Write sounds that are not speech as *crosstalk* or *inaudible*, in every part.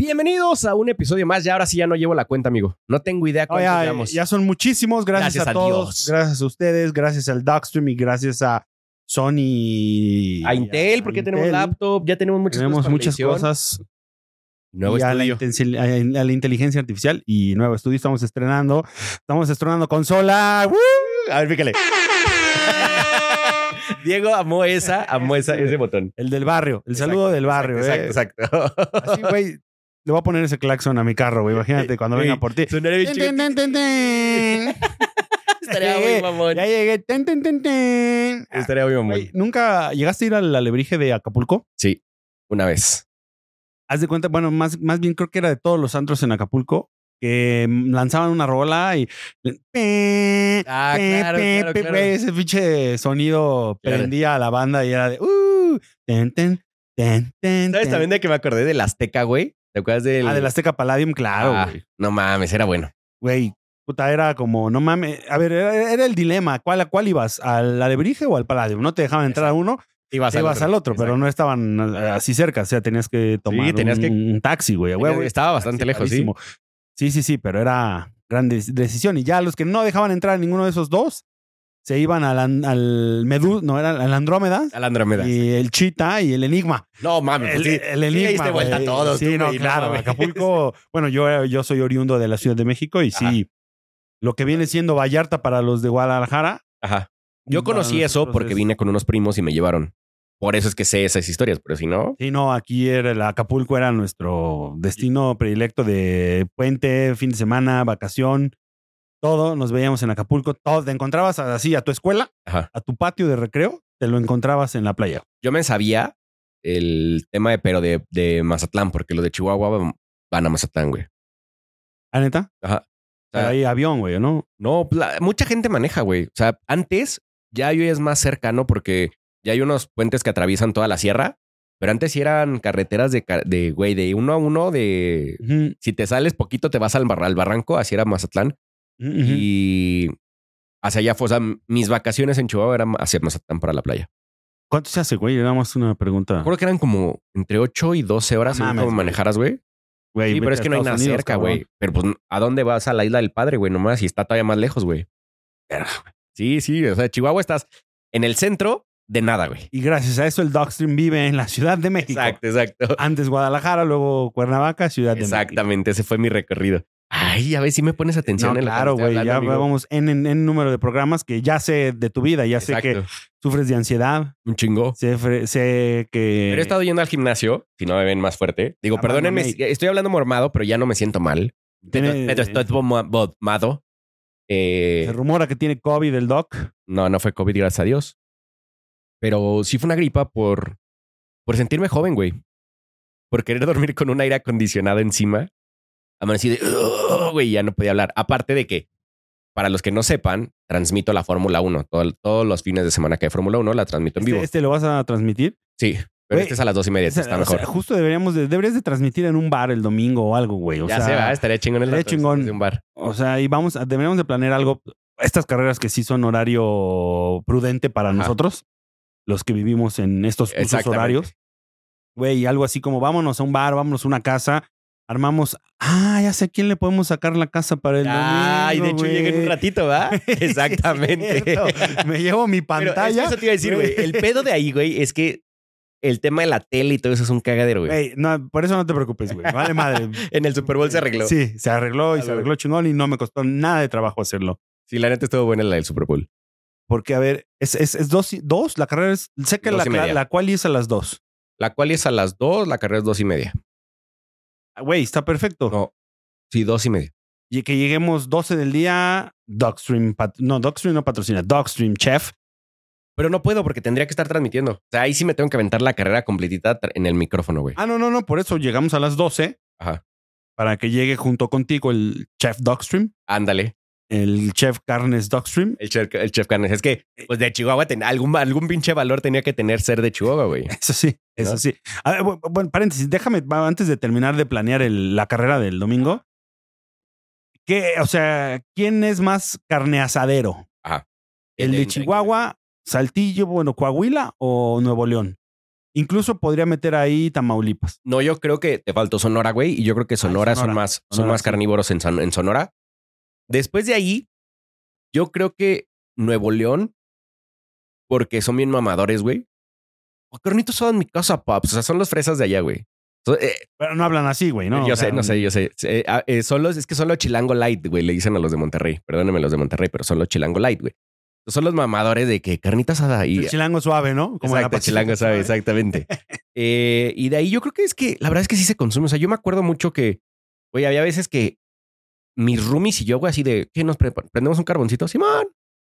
Bienvenidos a un episodio más. Ya ahora sí ya no llevo la cuenta, amigo. No tengo idea cuántos ya, llevamos. ya son muchísimos. Gracias, Gracias a, a todos. Dios. Gracias a ustedes. Gracias al Darkstream y gracias a Sony. A Intel, porque tenemos Intel. laptop, ya tenemos muchas Tenemos cosas. para muchas edición. cosas. Nuevo y a la, estudio. a la inteligencia artificial y nuevo estudio. Estamos estrenando. Estamos estrenando consola. ¡Woo! A ver, fíjale. *laughs* Diego amó esa, amó esa, ese botón. El del barrio. El saludo Exacto, del barrio. Exacto, eh. exacto. Así, güey. Le voy a poner ese claxon a mi carro, güey. Imagínate cuando venga por ti. Bien chido. *laughs* Estaría muy *laughs* mamón. Ya llegué. Ten, ten, ten, ten. Estaría muy mamón. Güey, ¿Nunca llegaste a ir al alebrije de Acapulco? Sí, una vez. Haz de cuenta, bueno, más, más bien creo que era de todos los antros en Acapulco que mm, lanzaban una rola y. Ah, claro, claro, claro. ese pinche sonido prendía a la banda y era de. Uh, ten, ten, ten, ten, ¿Sabes también de que me acordé del Azteca, güey? ¿Te acuerdas del. Ah, del Azteca Palladium, claro, Ah, güey. No mames, era bueno. Güey, puta, era como, no mames. A ver, era, era el dilema. ¿Cuál, ¿A cuál ibas? ¿Al alebrije o al Palladium? No te dejaban entrar a uno, Ibas, te ibas al otro, pero no estaban eh, así cerca. O sea, tenías que tomar tenías un, que- un taxi, güey. huevo. Estaba bastante lejos, sí. Sí, sí, sí, pero era gran de- decisión. Y ya los que no dejaban entrar a ninguno de esos dos se iban al, al Medu, no, era al Andrómeda. Al Andrómeda. Y el Chita y el Enigma. No mames, El, pues sí. el Sí, Enigma. diste vuelta a todos, Sí, no, claro. Acapulco, *laughs* bueno, yo, yo soy oriundo de la Ciudad de México y sí, lo que viene siendo Vallarta para los de Guadalajara. Ajá. Yo conocí eso porque vine con unos primos y me llevaron. Por eso es que sé esas historias, pero si no, Sí, no, aquí era el Acapulco era nuestro destino predilecto de puente, fin de semana, vacación, todo. Nos veíamos en Acapulco, todo. Te encontrabas así a tu escuela, ajá. a tu patio de recreo, te lo encontrabas en la playa. Yo me sabía el tema de, pero de, de Mazatlán, porque los de Chihuahua van- a Mazatlán, güey. ¿Ah, neta? Ajá. O sea, hay avión, güey, ¿no? No, la- mucha gente maneja, güey. O sea, antes ya hoy es más cercano porque ya hay unos puentes que atraviesan toda la sierra, pero antes sí eran carreteras de, de güey, de uno a uno, de... Si te sales poquito, te vas al, bar- al barranco, así era Mazatlán. Y hacia allá fue, o sea, mis vacaciones en Chihuahua eran hacia Mazatlán para la playa. ¿Cuánto se hace, güey? Era más una pregunta. Recuerdo que eran como entre 8 y 12 horas No mames, güey. manejaras, güey. Güey, Sí, pero es que no hay nada Unidos, cerca, güey. Pero pues, ¿a dónde vas? A la isla del padre, güey, nomás. Y está todavía más lejos, güey. Sí, sí. O sea, Chihuahua estás en el centro de nada, güey. Y gracias a eso el Dogstream vive en la Ciudad de México. Exacto, exacto. Antes Guadalajara, luego Cuernavaca, Ciudad de México. Exactamente, ese fue mi recorrido. Ay, a ver si me pones atención No, en que claro, güey. Ya amigo. vamos en, en, en número de programas que ya sé de tu vida. Ya sé que sufres de ansiedad. Un chingo. Sé, sé que. Pero he estado yendo al gimnasio, si no me ven más fuerte. Digo, Ah, perdónenme, estoy hablando mormado, pero ya no me siento mal. Pero, Tiene- pero estoy bomado. Eh, Se rumora que tiene COVID el Doc. no, no fue COVID, gracias a Dios. Pero sí fue una gripa por, por sentirme joven, güey. Por querer dormir con un aire acondicionado encima. Amanecí de, güey, ya no podía hablar. Aparte de que, para los que no sepan, transmito la Fórmula 1. Todo- todos los fines de semana que hay Fórmula 1 la transmito en vivo. Este, este lo vas a transmitir. Sí, pero este es a las dos y media, este está o sea, mejor. justo deberíamos de, deberías de transmitir en un bar el domingo o algo, güey. O ya sea, se va, estaría chingón el estaría chingón. desde un bar. O sea, y vamos, a- deberíamos de planear algo. Estas carreras que sí son horario prudente para Ajá. nosotros, los que vivimos en estos usos horarios. Güey, algo así como vámonos a un bar, vámonos a una casa, armamos. Ah, ya sé a quién le podemos sacar la casa para el Ay, de domingo, hecho llegué en un ratito, ¿va? *laughs* Exactamente. Me llevo mi Pero pantalla. eso te iba a decir, güey. El pedo de ahí, güey, es que el tema de la tele y todo eso es un cagadero, güey. No, por eso no te preocupes, güey. Vale madre. *laughs* En el Super Bowl se arregló. Sí. Sí, se arregló y Ah, se arregló chingón y no me costó nada de trabajo hacerlo. la neta estuvo buena la del Super Bowl. Porque, a ver, es, es, es dos, y- dos, la carrera es. Sé que la, y la, la cual es a las dos. La cual es a las dos, la carrera es dos y media. Güey, está perfecto. No. Sí, dos y media. Y que lleguemos 12 del día, Dogstream, no, Dogstream no patrocina, Dogstream Chef. Pero no puedo porque tendría que estar transmitiendo. O sea, ahí sí me tengo que aventar la carrera completita en el micrófono, güey. Ah, no, no, no, por eso llegamos a las 12 Ajá. para que llegue junto contigo el Chef Dogstream, Ándale. El Chef Carnes Dogstream. El chef, el chef Carnes. Es que, pues de Chihuahua, ten- algún, algún pinche valor tenía que tener ser de Chihuahua, güey. *laughs* Eso sí, eso ¿No? sí. A ver, bu- bueno, paréntesis, déjame, antes de terminar de planear el- la carrera del domingo. ¿Qué, o sea, ¿quién es más carne asadero? Ajá. ¿El de Chihuahua, Saltillo, bueno, Coahuila o Nuevo León? Incluso podría meter ahí Tamaulipas. No, yo creo que te faltó Sonora, güey. Y yo creo que Sonora, son Sonora. más, son más carnívoros en, Son- en Sonora. Después de ahí, yo creo que Nuevo León, porque son bien mamadores, güey. O carnitos son mi casa, paps. O sea, son los fresas de allá, güey. So- eh, Pero no hablan así, güey, ¿no? yo O sea, sé, no sé, yo sé. Eh, ah, eh, son los, es que son los chilango light, güey. Le dicen a los de Monterrey. Perdónenme los de Monterrey, pero son los chilango light, güey. Son los mamadores de que carnita asada y El chilango suave, ¿no? Exacto, la Pacífico chilango Suave. exactamente. *laughs* Y de ahí yo creo que es que la verdad es que sí se consume. O sea, yo me acuerdo mucho que, güey, había veces que mis roomies y yo, güey, así de, ¿qué nos pre- prendemos un carboncito? Simón.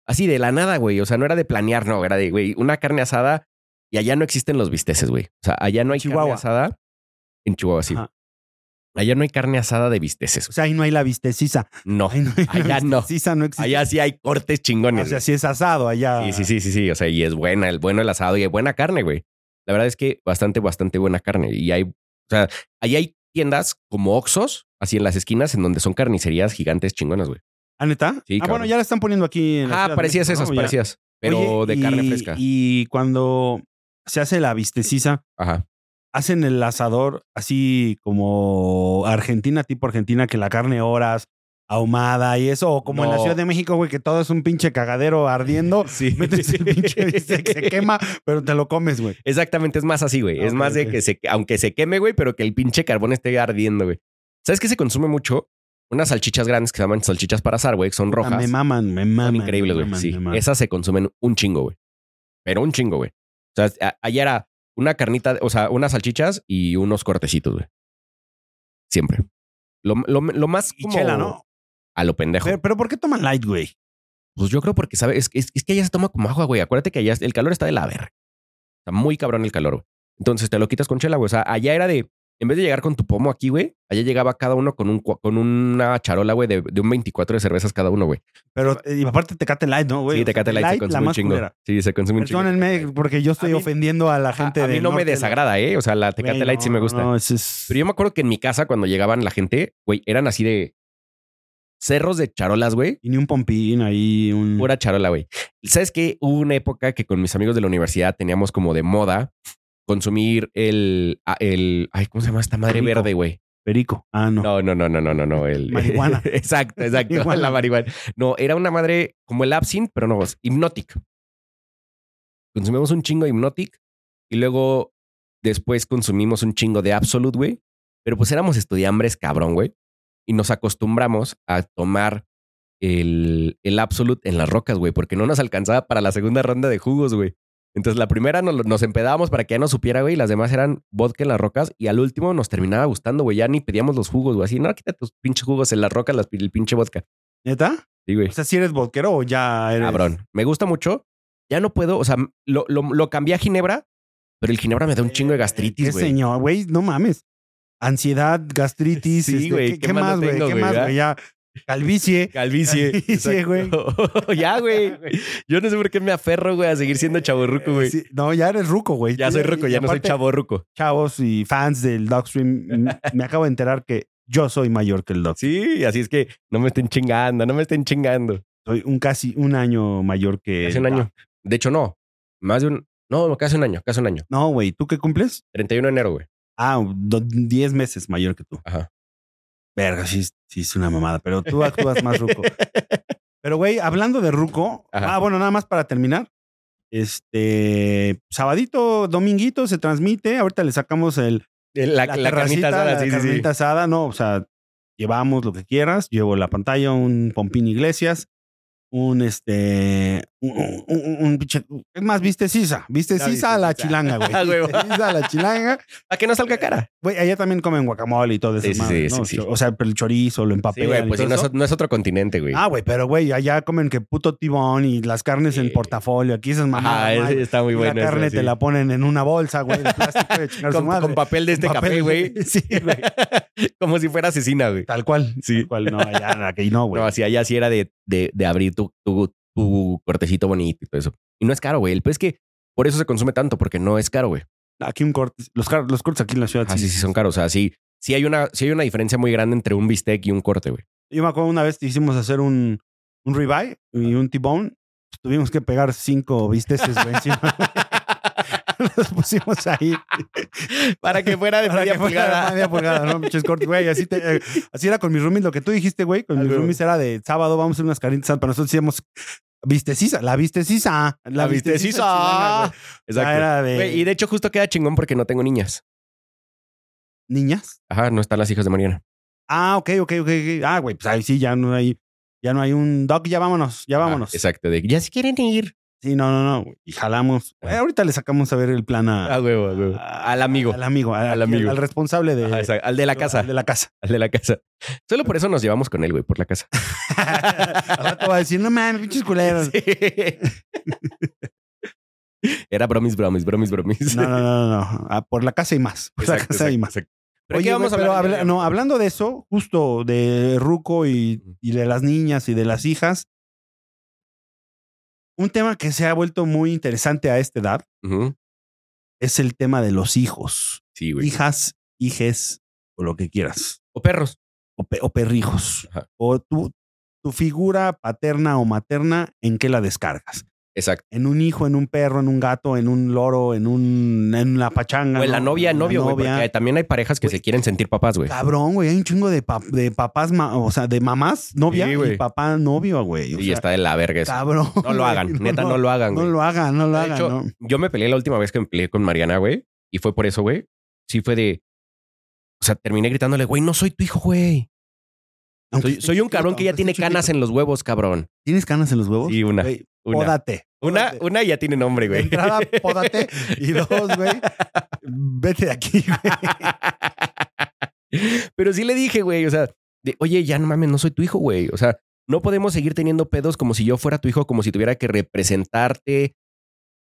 Así de la nada, güey. O sea, no era de planear, no, era de, güey, una carne asada y allá no existen los bisteces, güey. O sea, allá no hay carne Chihuahua. asada. En Chihuahua, sí. Ajá. Allá no hay carne asada de bisteces. O sea, ahí no hay la vistecisa. No. Ahí no hay Allá no. vistecisa, no existe. Allá sí hay cortes o chingones. sea, si es asado allá. Sí, sí, sí, sí, sí. O sea, y es buena, el bueno el asado y hay buena carne, güey. La verdad es que bastante, bastante buena carne. Y hay, o sea, ahí hay tiendas como Oxos, así en las esquinas, en donde son carnicerías gigantes chingonas, güey. ¿Ah, neta? Sí, ah, cabrón. bueno, ya la están poniendo aquí en Ah, parecías México, esas, ¿no? Ya. parecías. Pero Oye, de carne fresca. Y cuando se hace la vistecisa, Ajá. hacen el asador así como Argentina, tipo Argentina, que la carne horas, ahumada y eso, o como en la. Ciudad de México, güey, que todo es un pinche cagadero ardiendo. *laughs* Sí. Metes el pinche bistec, se quema, pero te lo comes, güey. Exactamente, es más así, güey. es más de que se, aunque se queme, güey, pero que el pinche carbón esté ardiendo, güey. ¿Sabes qué se consume mucho? Unas salchichas grandes que se llaman salchichas para asar, güey, que son Ah, rojas. me maman, me maman. Son increíbles, güey. Sí, me maman. esas se consumen un chingo, güey. Pero un chingo, güey. O sea, a- allá era una carnita, o sea, unas salchichas y unos cortecitos, güey. Siempre. Lo, lo- lo más Y como chela, ¿no? A lo pendejo. Pero, pero ¿por qué toman light, güey? Pues yo creo porque, ¿sabes? Es, es- es que allá se toma como agua, güey. Acuérdate que allá el calor está de la verga. Está muy cabrón el calor, güey. Entonces te lo quitas con chela, güey. O sea, allá era de, en vez de llegar con tu pomo aquí, güey, allá llegaba cada uno con, un, con una charola, güey, de, de un 24 de cervezas cada uno, güey. Pero eh, y aparte Tecate Light, ¿no, güey? Sí, Tecate Light se la consume un chingo. culera. Sí, se consume un chingo. Perdónenme, porque yo estoy A mí- ofendiendo a la gente a, a de mí no me desagrada, ¿eh? O sea, la Tecate Light sí me gusta. No, es... Pero yo me acuerdo que en mi casa, cuando llegaban la gente, güey, eran así de cerros de charolas, güey. Y ni un pompín ahí, un... Pura charola, güey. ¿Sabes qué? Hubo una época que con mis amigos de la universidad teníamos como de moda consumir el, a- el, ay, ¿cómo se llama esta madre Perico. verde, güey? perico. Ah, no. No, no, no, no, no, no, no. El, *laughs* Marihuana. exacto, *laughs* exacto. Marihuana. La marihuana. No, era una madre como el Absinthe, pero no, Hypnotic. Consumimos un chingo de Hypnotic y luego después consumimos un chingo de Absolute, güey. Pero pues éramos estudiambres cabrón, güey. Y nos acostumbramos a tomar el, el Absolute en las rocas, güey, porque no nos alcanzaba para la segunda ronda de jugos, güey. Entonces la primera nos, nos empedábamos para que ya no supiera, güey, y las demás eran vodka en las rocas y al último nos terminaba gustando, güey, ya ni pedíamos los jugos, güey, así, no, quita tus pinches jugos en las rocas, las, el pinche vodka. ¿Neta? Sí, güey. O sea, si eres vodquero o ya eres... Cabrón. Me gusta mucho. Ya no puedo, o sea, lo, lo, lo cambié a ginebra, pero el ginebra me da un chingo de ¿Qué gastritis, güey. señor? Güey, no mames. Ansiedad, gastritis. Sí, este, güey, ¿Qué, ¿qué qué más güey? ¿Qué más, güey? Ya. Calvicie. *laughs* Calvicie. Calvicie, güey. *laughs* Ya, güey. Yo no sé por qué me aferro, güey, a seguir siendo chaborruco, güey. Sí, no, ya eres ruco, güey. Ya soy ruco, ya no soy aparte, chaborruco. Chavos y fans del Dogstream, me acabo de enterar que yo soy mayor que el Dog. Sí, así es que no me estén chingando, no me estén chingando. Soy un casi un año mayor que. El un Doc. año. De hecho, no. Más de un. No, casi un año, casi un año. No, güey. ¿Tú qué cumples? 31 de enero, güey. Ah, do- 10 meses mayor que tú. Ajá. Verga, sí, sí es una mamada, pero tú actúas más ruco. *laughs* Pero, güey, hablando de ruco, Ajá. ah, bueno, nada más para terminar. Este sabadito, dominguito se transmite. Ahorita le sacamos el La, la, terracita, carnita asada, la sí, sí, sí. carnita asada, no, o sea, llevamos lo que quieras. Llevo la pantalla, un Pompín Iglesias, un este, un, un, un- un pinche- es más, viste Sisa, viste *laughs* Sisa a la chilanga, güey. Ah, Sisa a la chilanga. A que no salga cara. Güey, allá también comen guacamole y todo eso. Sí, sí, sí. O sea, pero el chorizo, lo Sí, empapelan güey, pues todo no es, eso. no es otro continente, güey. Ah, güey, pero güey, allá comen que puto tibón y las carnes en portafolio. Aquí esas mamadas. Hay, es- está muy bueno. La carne eso, te la ponen en una bolsa, güey, de plástico de chingar a su con, madre. con papel de este Con café, papel, güey. *laughs* Sí, güey. *laughs* Como si fuera asesina, güey. Tal cual. Sí. Tal cual. No, allá, aquí no, güey. No, así allá sí era de, de, de abrir tu, tu, tu cortecito bonito y todo eso. Y no es caro, güey. El pez es que por eso se consume tanto, porque no es caro, güey. Aquí un corte. Los, car- los cortes aquí en la ciudad. Así sí son caros. O sea, sí, sí hay una, sí hay una diferencia muy grande entre un bistec y un corte, güey. Yo me acuerdo una vez que hicimos hacer un, un ribeye y un T-bone. Tuvimos que pegar cinco bisteces, güey, encima. *laughs* *laughs* los pusimos ahí. Para que fuera de Para media que fuera pulgada. de media pulgada, ¿no? Pinches cortes, güey. Así, te- eh, así era con mis roomies. Lo que tú dijiste, güey, con Ah, mis roomies era de sábado, vamos a hacer unas caritas. Para nosotros decíamos vistecisa, la vistecisa. La vistecisa. chilanga, güey. Exacto. Era de y de hecho justo queda chingón porque no tengo niñas. niñas. Ajá, no están las hijas de Mariana. Ah, ok, ok, ok. ok. Ah, güey, pues ahí sí, ya no hay, ya no hay un doc, ya vámonos, ya vámonos. Ah, exacto. De, ya si quieren ir. Sí, no, no, no. güey, Y jalamos. Eh, ahorita le sacamos a ver el plan a, Ah, huevo, a Al amigo. Al amigo, a- Al amigo. Al responsable de, Ajá. Al de la casa. al de la casa. Al de la casa. Solo por eso nos llevamos con él, güey, por la casa. *laughs* Al rato va a decir, no mames, pinches culeros. Sí. *laughs* Era bromis, bromis, bromis, bromis. No, no, no, no. *laughs* Ah, por la casa y más. Por la Exacto, casa y más. exacto. Pero Oye, ¿qué vamos a güey, hablar? habla- no, hablando de eso, justo de Ruco y, y de las niñas y de las hijas, un tema que se ha vuelto muy interesante a esta edad es el tema de los hijos. Sí, güey. Hijas, hijes o lo que quieras. O perros. O, pe- o perrijos. Ajá. O tu, tu figura paterna o materna, ¿en qué la descargas? Exacto. En un hijo, en un perro, en un gato, en un loro, en, un, en una pachanga. O en la ¿no? novia, En la novio, güey. novia. Porque también hay parejas que se quieren sentir papás, güey. Cabrón, güey. Hay un chingo de, de papás, ma- o sea, de mamás, novia Sí, y papá, novio, güey. Y sea, está de la verga eso. Cabrón. No lo hagan. Neta, no lo hagan, No güey. lo hagan, no lo De hagan. hecho, no. Yo me peleé la última vez que me peleé con Mariana, güey. Y fue por eso, güey. Sí fue de... O sea, terminé gritándole, güey, no soy tu hijo, güey. Soy, un cabrón que ya tiene canas en los huevos, cabrón. ¿Tienes canas en los huevos? Sí, una. Una. Pódate. Una, una ya tiene nombre, güey. entrada, pódate. *laughs* Y dos, güey, vete de aquí, güey. Pero sí le dije, güey, o sea, de, oye, ya no mames, no soy tu hijo, güey. O sea, no podemos seguir teniendo pedos como si yo fuera tu hijo, como si tuviera que representarte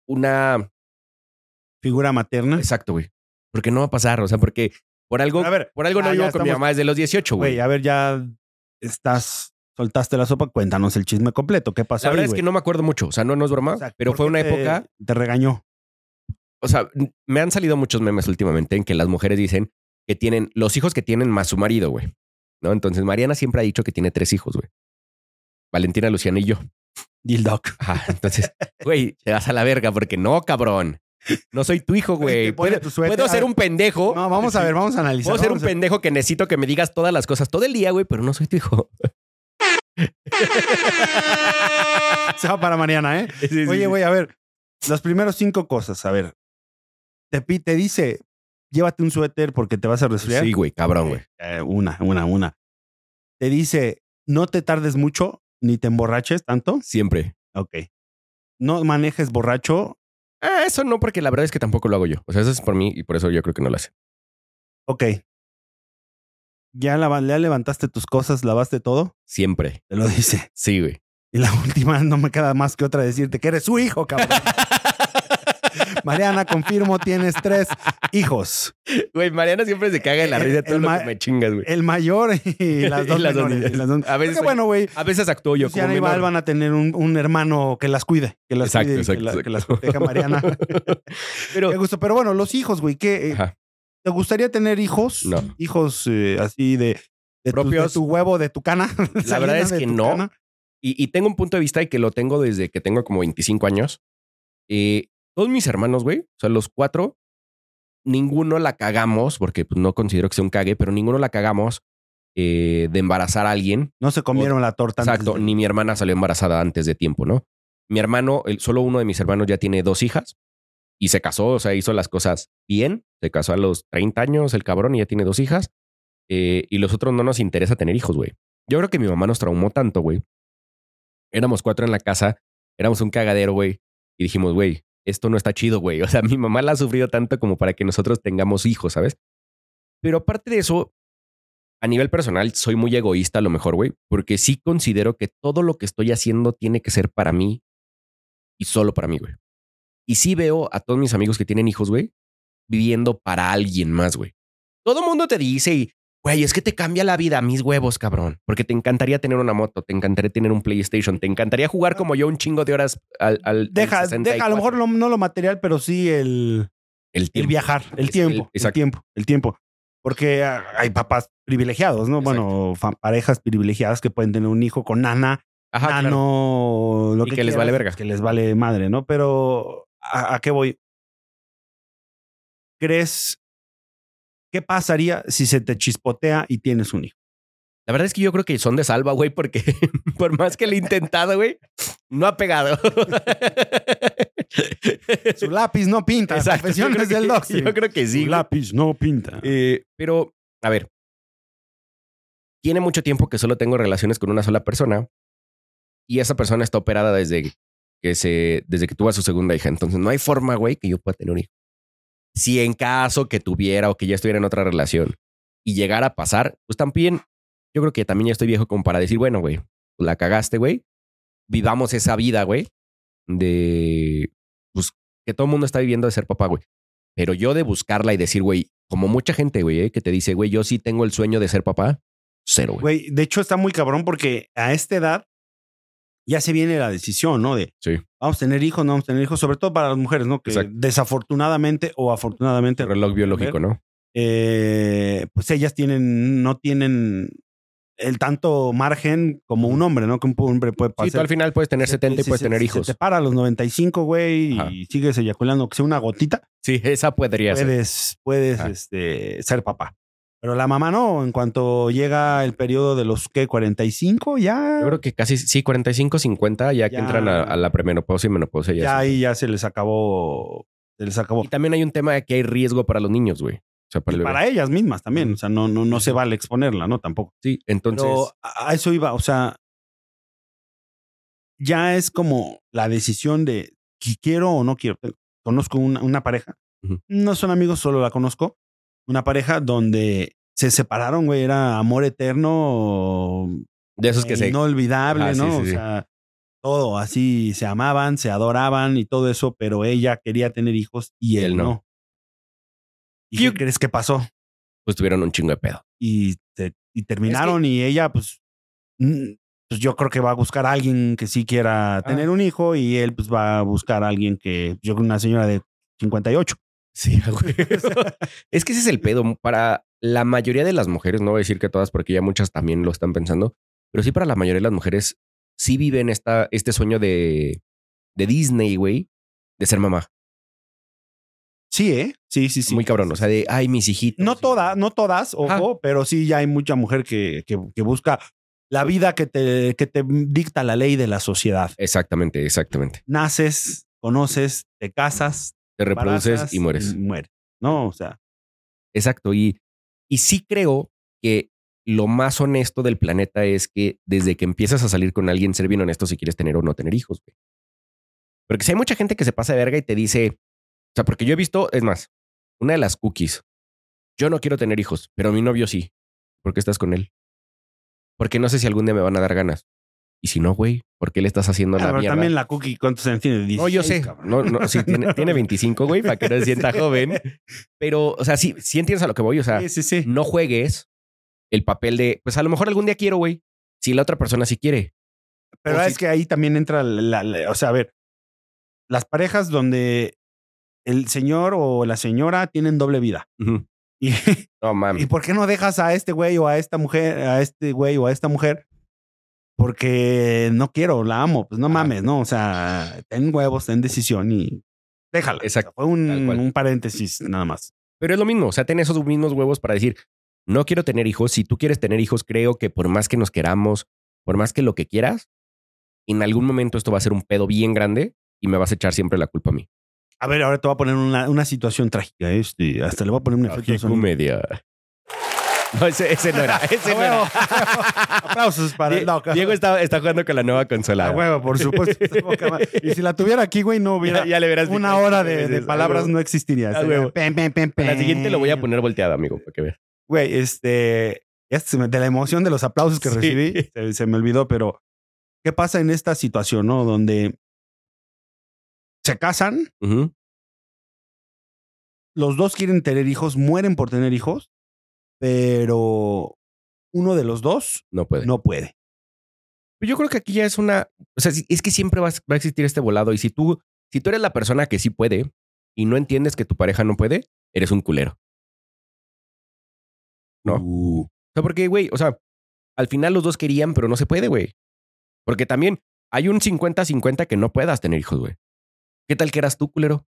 una... Figura materna. Exacto, güey. Porque no va a pasar, o sea, porque por algo, A ver, por algo no ya- vivo con mi mamá desde los 18, güey. Güey, a ver, ya estás, soltaste la sopa, cuéntanos el chisme completo. ¿Qué pasó? La verdad ahí, es que no me acuerdo mucho, o sea, no, no es broma, O sea, pero ¿por fue una te- época, Te regañó. o sea, me han salido muchos memes últimamente en que las mujeres dicen que tienen los hijos que tienen más su marido, güey. ¿No? Entonces, Mariana siempre ha dicho que tiene tres hijos, güey. Valentina, Luciana y yo. Dildoc. Ajá, entonces, güey, te vas a la verga porque no, cabrón. No soy tu hijo, Güey, Puedo, ser un pendejo. No, vamos a ver, vamos a analizar. Puedo ser un pendejo que necesito que me digas todas las cosas todo el día, güey, pero no soy tu hijo. *laughs* Se va para Mariana, ¿eh? Sí, sí, Oye, güey, a ver. Las primeras cinco cosas, a ver. Te, te dice, llévate un suéter porque te vas a resfriar. Sí, güey, cabrón, güey. Eh, una, una, una. Te dice, no te tardes mucho ni te emborraches tanto. Siempre. Ok. No manejes borracho. Ah, eso no, porque la verdad es que tampoco lo hago yo. O sea, eso es por mí y por eso yo creo que no lo hace. Ok. Ya, lava- ya levantaste tus cosas, lavaste todo. Siempre. Te lo dice. Sí, güey. Y la *laughs* última no me queda más que otra decirte que eres su hijo, cabrón. *laughs* Mariana, confirmo, tienes tres hijos. Güey, Mariana siempre se caga en la El- risa de todo lo que me chingas, güey. El mayor y *laughs* las dos Y las dos menores, niñas. y las dos- A veces Porque bueno, güey. A veces actúo yo como Luciana y menor. Val van a tener un, un hermano que las cuide, que las Exacto, cuide, y exacto, que, la- exacto. que las proteja Mariana. *laughs* Pero, Qué gusto. Pero bueno, los hijos, güey, ¿qué, Ajá. ¿te gustaría tener hijos? No. Hijos eh, así de, de, tu, Propios. de tu huevo, de tu cana. *laughs* La verdad es que no. Y, y tengo un punto de vista y que lo tengo desde que tengo como 25 años. Eh, todos mis hermanos, güey, o sea, los cuatro, ninguno la cagamos, porque pues, no considero que sea un cague, pero ninguno la cagamos eh, de embarazar a alguien. No se comieron la torta. antes Exacto, de- ni mi hermana salió embarazada antes de tiempo, ¿no? Mi hermano, el, solo uno de mis hermanos ya tiene dos hijas y se casó, o sea, hizo las cosas bien. Se casó a los 30 años, el cabrón, y ya tiene dos hijas. Eh, y los otros no nos interesa tener hijos, güey. Yo creo que mi mamá nos traumó tanto, güey. Éramos cuatro en la casa, éramos un cagadero, güey. Y dijimos, güey, esto no está chido, güey. O sea, *laughs* mi mamá la ha sufrido tanto como para que nosotros tengamos hijos, ¿sabes? Pero aparte de eso, a nivel personal, soy muy egoísta a lo mejor, güey, porque sí considero que todo lo que estoy haciendo tiene que ser para mí y solo para mí, güey. Y sí veo a todos mis amigos que tienen hijos, güey, viviendo para alguien más, güey. Todo mundo te dice y, güey, es que te cambia la vida, mis huevos, cabrón. Porque te encantaría tener una moto, te encantaría tener un PlayStation, te encantaría jugar como yo un chingo de horas al. al al Deja, 64. deja, a lo mejor no, no lo material, pero sí el, el, el viajar, el tiempo, el- tiempo, el tiempo. Porque hay papás privilegiados, ¿no? Bueno, parejas privilegiadas que pueden tener un hijo con nana, Ajá, claro. nano, lo Y que, que les vale verga. Que les vale madre, ¿no? Pero ¿a, a qué voy? crees? ¿Qué pasaría si se te chispotea y tienes un hijo? La verdad es que yo creo que son de salva, güey, porque *laughs* por más que lo he intentado, güey, no ha pegado. *laughs* Su lápiz no pinta. Exacto, yo Profesiones creo que- del doctor. Yo creo que sí. Su lápiz no pinta. Eh, pero, a ver. Tiene mucho tiempo que solo tengo relaciones con una sola persona y esa persona está operada desde que se, desde que tuvo a su segunda hija. Entonces no hay forma, güey, que yo pueda tener un hijo. Si en caso que tuviera o que ya estuviera en otra relación y llegara a pasar, pues también, yo creo que también ya estoy viejo como para decir, bueno, güey, pues la cagaste, güey. Vivamos esa vida, güey, de, pues, que todo el mundo está viviendo de ser papá, güey. Pero yo de buscarla y decir, güey, como mucha gente, güey, eh, que te dice, güey, yo sí tengo el sueño de ser papá, cero, güey. Güey, de hecho está muy cabrón porque a esta edad ya se viene la decisión, ¿no? De Sí. vamos a tener hijos, no vamos a tener hijos, sobre todo para las mujeres, ¿no? Que Exacto. desafortunadamente o afortunadamente, El reloj biológico, ¿no? eh, pues ellas tienen, no tienen el tanto margen como un hombre, ¿no? Que un hombre puede Sí, pasar. tú al final puedes tener 70 y puedes se- tener hijos. Se te para a los 95, güey, Ajá. y sigues eyaculando, que sea una gotita, Sí, esa podría ser. puedes, puedes este, ser papá. Pero la mamá no, en cuanto llega el periodo de los, ¿qué? 45, ya. Yo creo que casi, sí, 45, 50, ya, que Ya. entran a, a la premenopausia y menopausia. Ya ya ahí ya se les acabó. Se les acabó. Y también hay un tema de que hay riesgo para los niños, güey. O sea, para el para ellas mismas también. O sea, no, no, no se vale exponerla, ¿no? Tampoco. Sí, entonces. Pero a eso iba. O sea, ya es como la decisión de si quiero o no quiero. Conozco una, una pareja. No son amigos, solo la conozco. Una pareja donde se separaron, güey. Era amor eterno. de esos que se. inolvidable, ¿no? sí, o sea, todo así, se amaban, se adoraban y todo eso, pero ella quería tener hijos y él, Él no. no. ¿Y qué crees que pasó? Pues tuvieron un chingo de pedo. Y, terminaron y ella, pues, pues yo creo que va a buscar a alguien que sí quiera Ah. tener un hijo y él pues va a buscar a alguien que, yo creo una señora de 58. Sí, *laughs* güey. *laughs* es que ese es el pedo. Para la mayoría de las mujeres, no voy a decir que todas, porque ya muchas también lo están pensando, pero sí para la mayoría de las mujeres, sí viven esta, este sueño de, de Disney, güey, de ser mamá. Sí, ¿eh? Sí, sí, sí. Muy cabrón. O sea, de, ay, mis hijitos. No todas, no todas, ojo, Ajá. pero sí ya hay mucha mujer que, que, que busca la vida que te, que te dicta la ley de la sociedad. Exactamente, exactamente. Naces, conoces, te casas, Te reproduces y mueres. mueres. No, o sea, Exacto. Y, y sí creo que lo más honesto del planeta es que desde que empiezas a salir con alguien, ser bien honesto si quieres tener o no tener hijos. güey. Porque si hay mucha gente que se pasa de verga y te dice, o sea, porque yo he visto, es más, una de las cookies, yo no quiero tener hijos, pero mi novio sí. ¿Por qué estás con él? Porque no sé si algún día me van a dar ganas. Y si no, güey, ¿por qué le estás haciendo la pero mierda? también la cookie, ¿cuántos años tiene? No, yo 16, sé. cabrón. No, no, sí, tiene, *laughs* tiene 25, güey, para que no se sienta joven. Pero, o sea, sí, sí entiendes a lo que voy. O sea, Sí, sí, sí. no juegues el papel de, pues a lo mejor algún día quiero, güey. Si la otra persona sí quiere. Pero o es si- que ahí también entra la, la- o sea, a ver, las parejas donde el señor o la señora tienen doble vida. Ujú. Y, No *laughs* ¿Y por qué no dejas a este güey o a esta mujer, a este güey o a esta mujer? Porque no quiero, la amo. Pues no mames, ¿no? O sea, ten huevos, ten decisión y déjala. Exacto, Fue un, paréntesis nada más. Pero es lo mismo. O sea, ten esos mismos huevos para decir, no quiero tener hijos. Si tú quieres tener hijos, creo que por más que nos queramos, por más que lo que quieras, en algún momento esto va a ser un pedo bien grande y me vas a echar siempre la culpa a mí. A ver, ahora te voy a poner una, una situación trágica. Este, hasta le voy a poner un efecto Qué sonido. comedia. *laughs* No, ese, ese no era. *laughs* Ese no era. Aplausos para Die- Diego está, está jugando con la nueva consola. A huevo, por supuesto. *laughs* Madre. y si la tuviera aquí, güey, no hubiera. Ya, ya le verás. una hora de, de palabras no existiría. A huevo. La siguiente lo voy a poner volteado, amigo, para que veas. Güey, este. me- de la emoción de los aplausos que Sí. recibí, se, se me olvidó, pero. ¿Qué pasa en esta situación, no? Donde se casan, los dos quieren tener hijos, mueren por tener hijos, pero uno de los dos No puede. no puede. Yo creo que aquí ya es una. O sea, es que siempre va, a- va a existir este volado. Y si tú, si tú eres la persona que sí puede y no entiendes que tu pareja no puede, eres un culero. No. Uh, O sea, porque, güey, o sea, al final los dos querían, pero no se puede, güey. Porque también hay un 50-50 que no puedas tener hijos, güey. ¿Qué tal que eras tú, culero?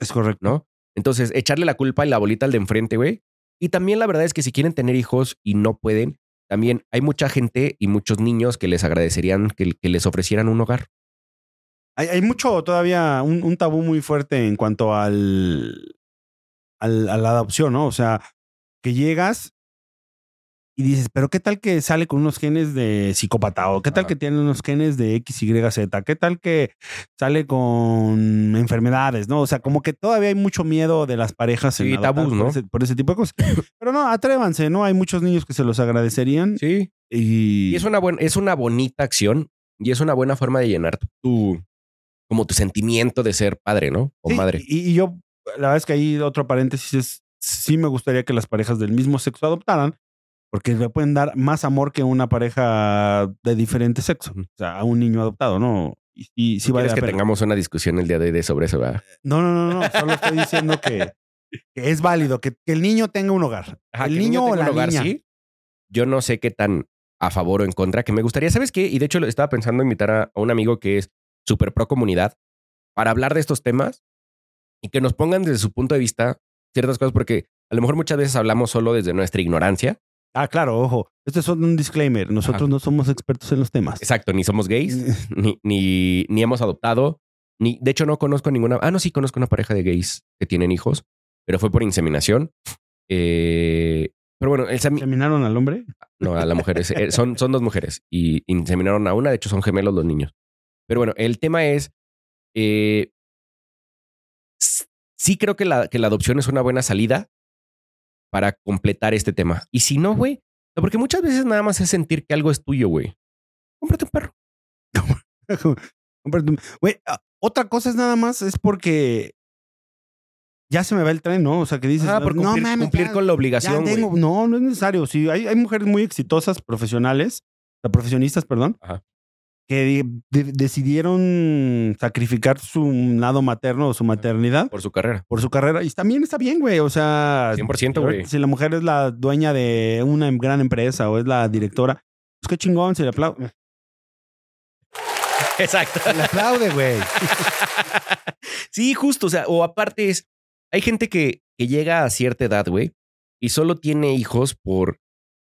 es correcto. ¿No? Entonces, echarle la culpa y la bolita al de enfrente, güey. Y también la verdad es que si quieren tener hijos y no pueden, también hay mucha gente y muchos niños que les agradecerían que, les ofrecieran un hogar. Hay, mucho todavía, un, un tabú muy fuerte en cuanto al, al- a la adopción, ¿no? O sea, que llegas y dices, pero ¿qué tal que sale con unos genes de psicópata? ¿O qué tal Ajá. que tiene unos genes de X, Y, Z? ¿Qué tal que sale con enfermedades, no? O sea, como que todavía hay mucho miedo de las parejas en Sí, tabús, por ¿no? ese, por ese tipo de cosas. Pero no, atrévanse, ¿no? Hay muchos niños que se los agradecerían. Sí. Y, Y es una, buena, es una bonita acción y es una buena forma de llenar tu, como tu sentimiento de ser padre, ¿no? O Sí, madre. Y, y yo, la verdad es que ahí otro paréntesis es, sí me gustaría que las parejas del mismo sexo adoptaran, porque le pueden dar más amor que una pareja de diferente sexo. O sea, a un niño adoptado, ¿no? Y, ¿Tú vale que pena. tengamos una discusión el día de hoy sobre eso, ¿verdad? No, no, no, no. Solo estoy diciendo que, que es válido, que, que el niño tenga un hogar. Ajá, el niño, o tenga la un hogar, niña. sí. Yo no sé qué tan a favor o en contra, que me gustaría, ¿sabes qué? Y de hecho estaba pensando en invitar a, a un amigo que es súper pro comunidad para hablar de estos temas y que nos pongan desde su punto de vista ciertas cosas, porque a lo mejor muchas veces hablamos solo desde nuestra ignorancia. Ah, claro, ojo. Esto es un disclaimer. Nosotros Ajá. no somos expertos en los temas. Exacto, ni somos gays, *laughs* ni, ni, ni hemos adoptado, ni, de hecho no conozco ninguna, ah, no, sí conozco una pareja de gays que tienen hijos, pero fue por inseminación. Eh, pero bueno, el semi- ¿Seminaron al hombre? no, a la mujer, es- eh, son, son dos mujeres y inseminaron a una, de hecho son gemelos los niños. Pero bueno, el tema es, eh, sí creo que la, que la adopción es una buena salida para completar este tema. Y si no, güey, no, porque muchas veces nada más es sentir que algo es tuyo, güey. Cómprate un perro. *laughs* Cómprate un- Güey, ah, otra cosa es nada más, es porque ya se me va el tren, ¿no? O sea, que dices, Ah, por no cumplir, mames, cumplir ya- con la obligación, tengo- no, no es necesario. Sí, hay, hay mujeres muy exitosas, profesionales, profesionistas, perdón, Ajá. Que de- de- decidieron sacrificar su lado materno o su maternidad Por su carrera. por su carrera. Y también está bien, güey. O sea, 100%, güey. si la mujer es la dueña de una gran empresa o es la directora, pues qué chingón, se le aplaude. Exacto. Se le aplaude, güey. *laughs* Sí, justo. O sea, o aparte es, hay gente que, que llega a cierta edad, güey, y solo tiene hijos por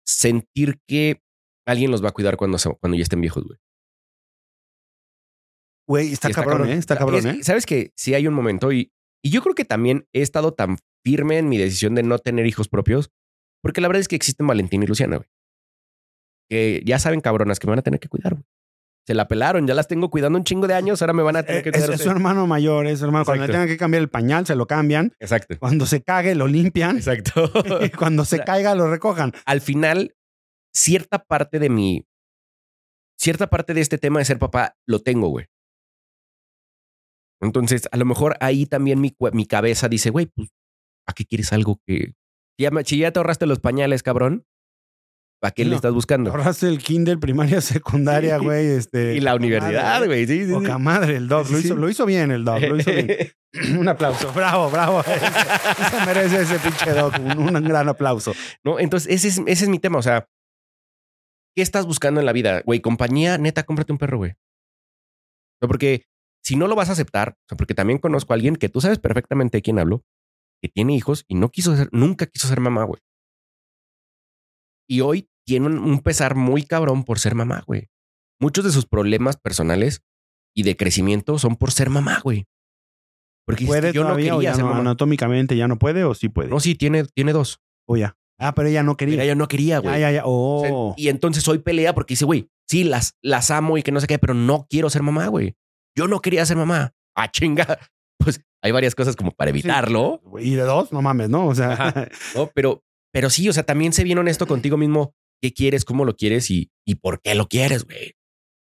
sentir que alguien los va a cuidar cuando, cuando ya estén viejos, güey. Güey, está, cabrón, ¿eh? Está cabrón, Es- ¿eh? Sabes que sí hay un momento y, y yo creo que también he estado tan firme en mi decisión de no tener hijos propios, porque la verdad es que existen Valentín y Luciana, güey. Que ya saben, cabronas, que me van a tener que cuidar, güey. Se la pelaron, ya las tengo cuidando un chingo de años, ahora me van a tener que Eh, Es, cuidar. es su ustedes. hermano mayor, es su hermano. Cuando le Exacto. tengan que cambiar el pañal, se lo cambian. Exacto. Cuando se cague, lo limpian. Exacto. *laughs* Y cuando se sea, caiga, lo recojan. al final, cierta parte de mi. Cierta parte de este tema de ser papá lo tengo, güey. Entonces, a lo mejor ahí también mi, mi cabeza dice, güey, pues, ¿a qué quieres algo que. Si ya, si ya te ahorraste los pañales, cabrón, ¿para qué No, le estás buscando? Ahorraste el kinder, primaria, *laughs* secundaria, Sí. güy. Este, Y la universidad, güey. Sí, sí, sí. Poca madre, el dog. Lo, hizo, lo hizo bien el dog. Lo hizo bien. *laughs* *clears throat* Un aplauso. Bravo, bravo. *laughs* Se merece ese pinche dog. Un, un gran aplauso. ¿No? Entonces, ese es, ese es mi tema. O sea, ¿qué estás buscando en la vida? Güey, compañía, neta, cómprate un perro, güey. O sea, porque si no lo vas a aceptar, o sea, porque también conozco a alguien que tú sabes perfectamente de quién hablo, que tiene hijos y no quiso ser, nunca quiso ser mamá, güey. Y hoy tiene un, pesar muy cabrón por ser mamá, güey. Muchos de sus problemas personales y de crecimiento son por ser mamá, güey. Porque ¿Puede yo no o quería ya ser no, mamá. anatómicamente ya no puede o sí puede? No, sí, tiene, tiene dos. O ya. Ah, pero ella no quería. Pero ella no quería, güey. ya, ya, ya. O sea, Oh. y entonces hoy pelea porque dice, güey, sí, las, las amo y que no sé qué, pero no quiero ser mamá, güey. Yo no quería ser mamá. Ah, chinga. *laughs* Pues hay varias cosas como para evitarlo, Y de dos, no mames, ¿no? O sea, Ajá. *laughs* ¿no? Pero, pero sí, o sea, también sé bien honesto contigo mismo qué quieres, cómo lo quieres y, y por qué lo quieres, güey.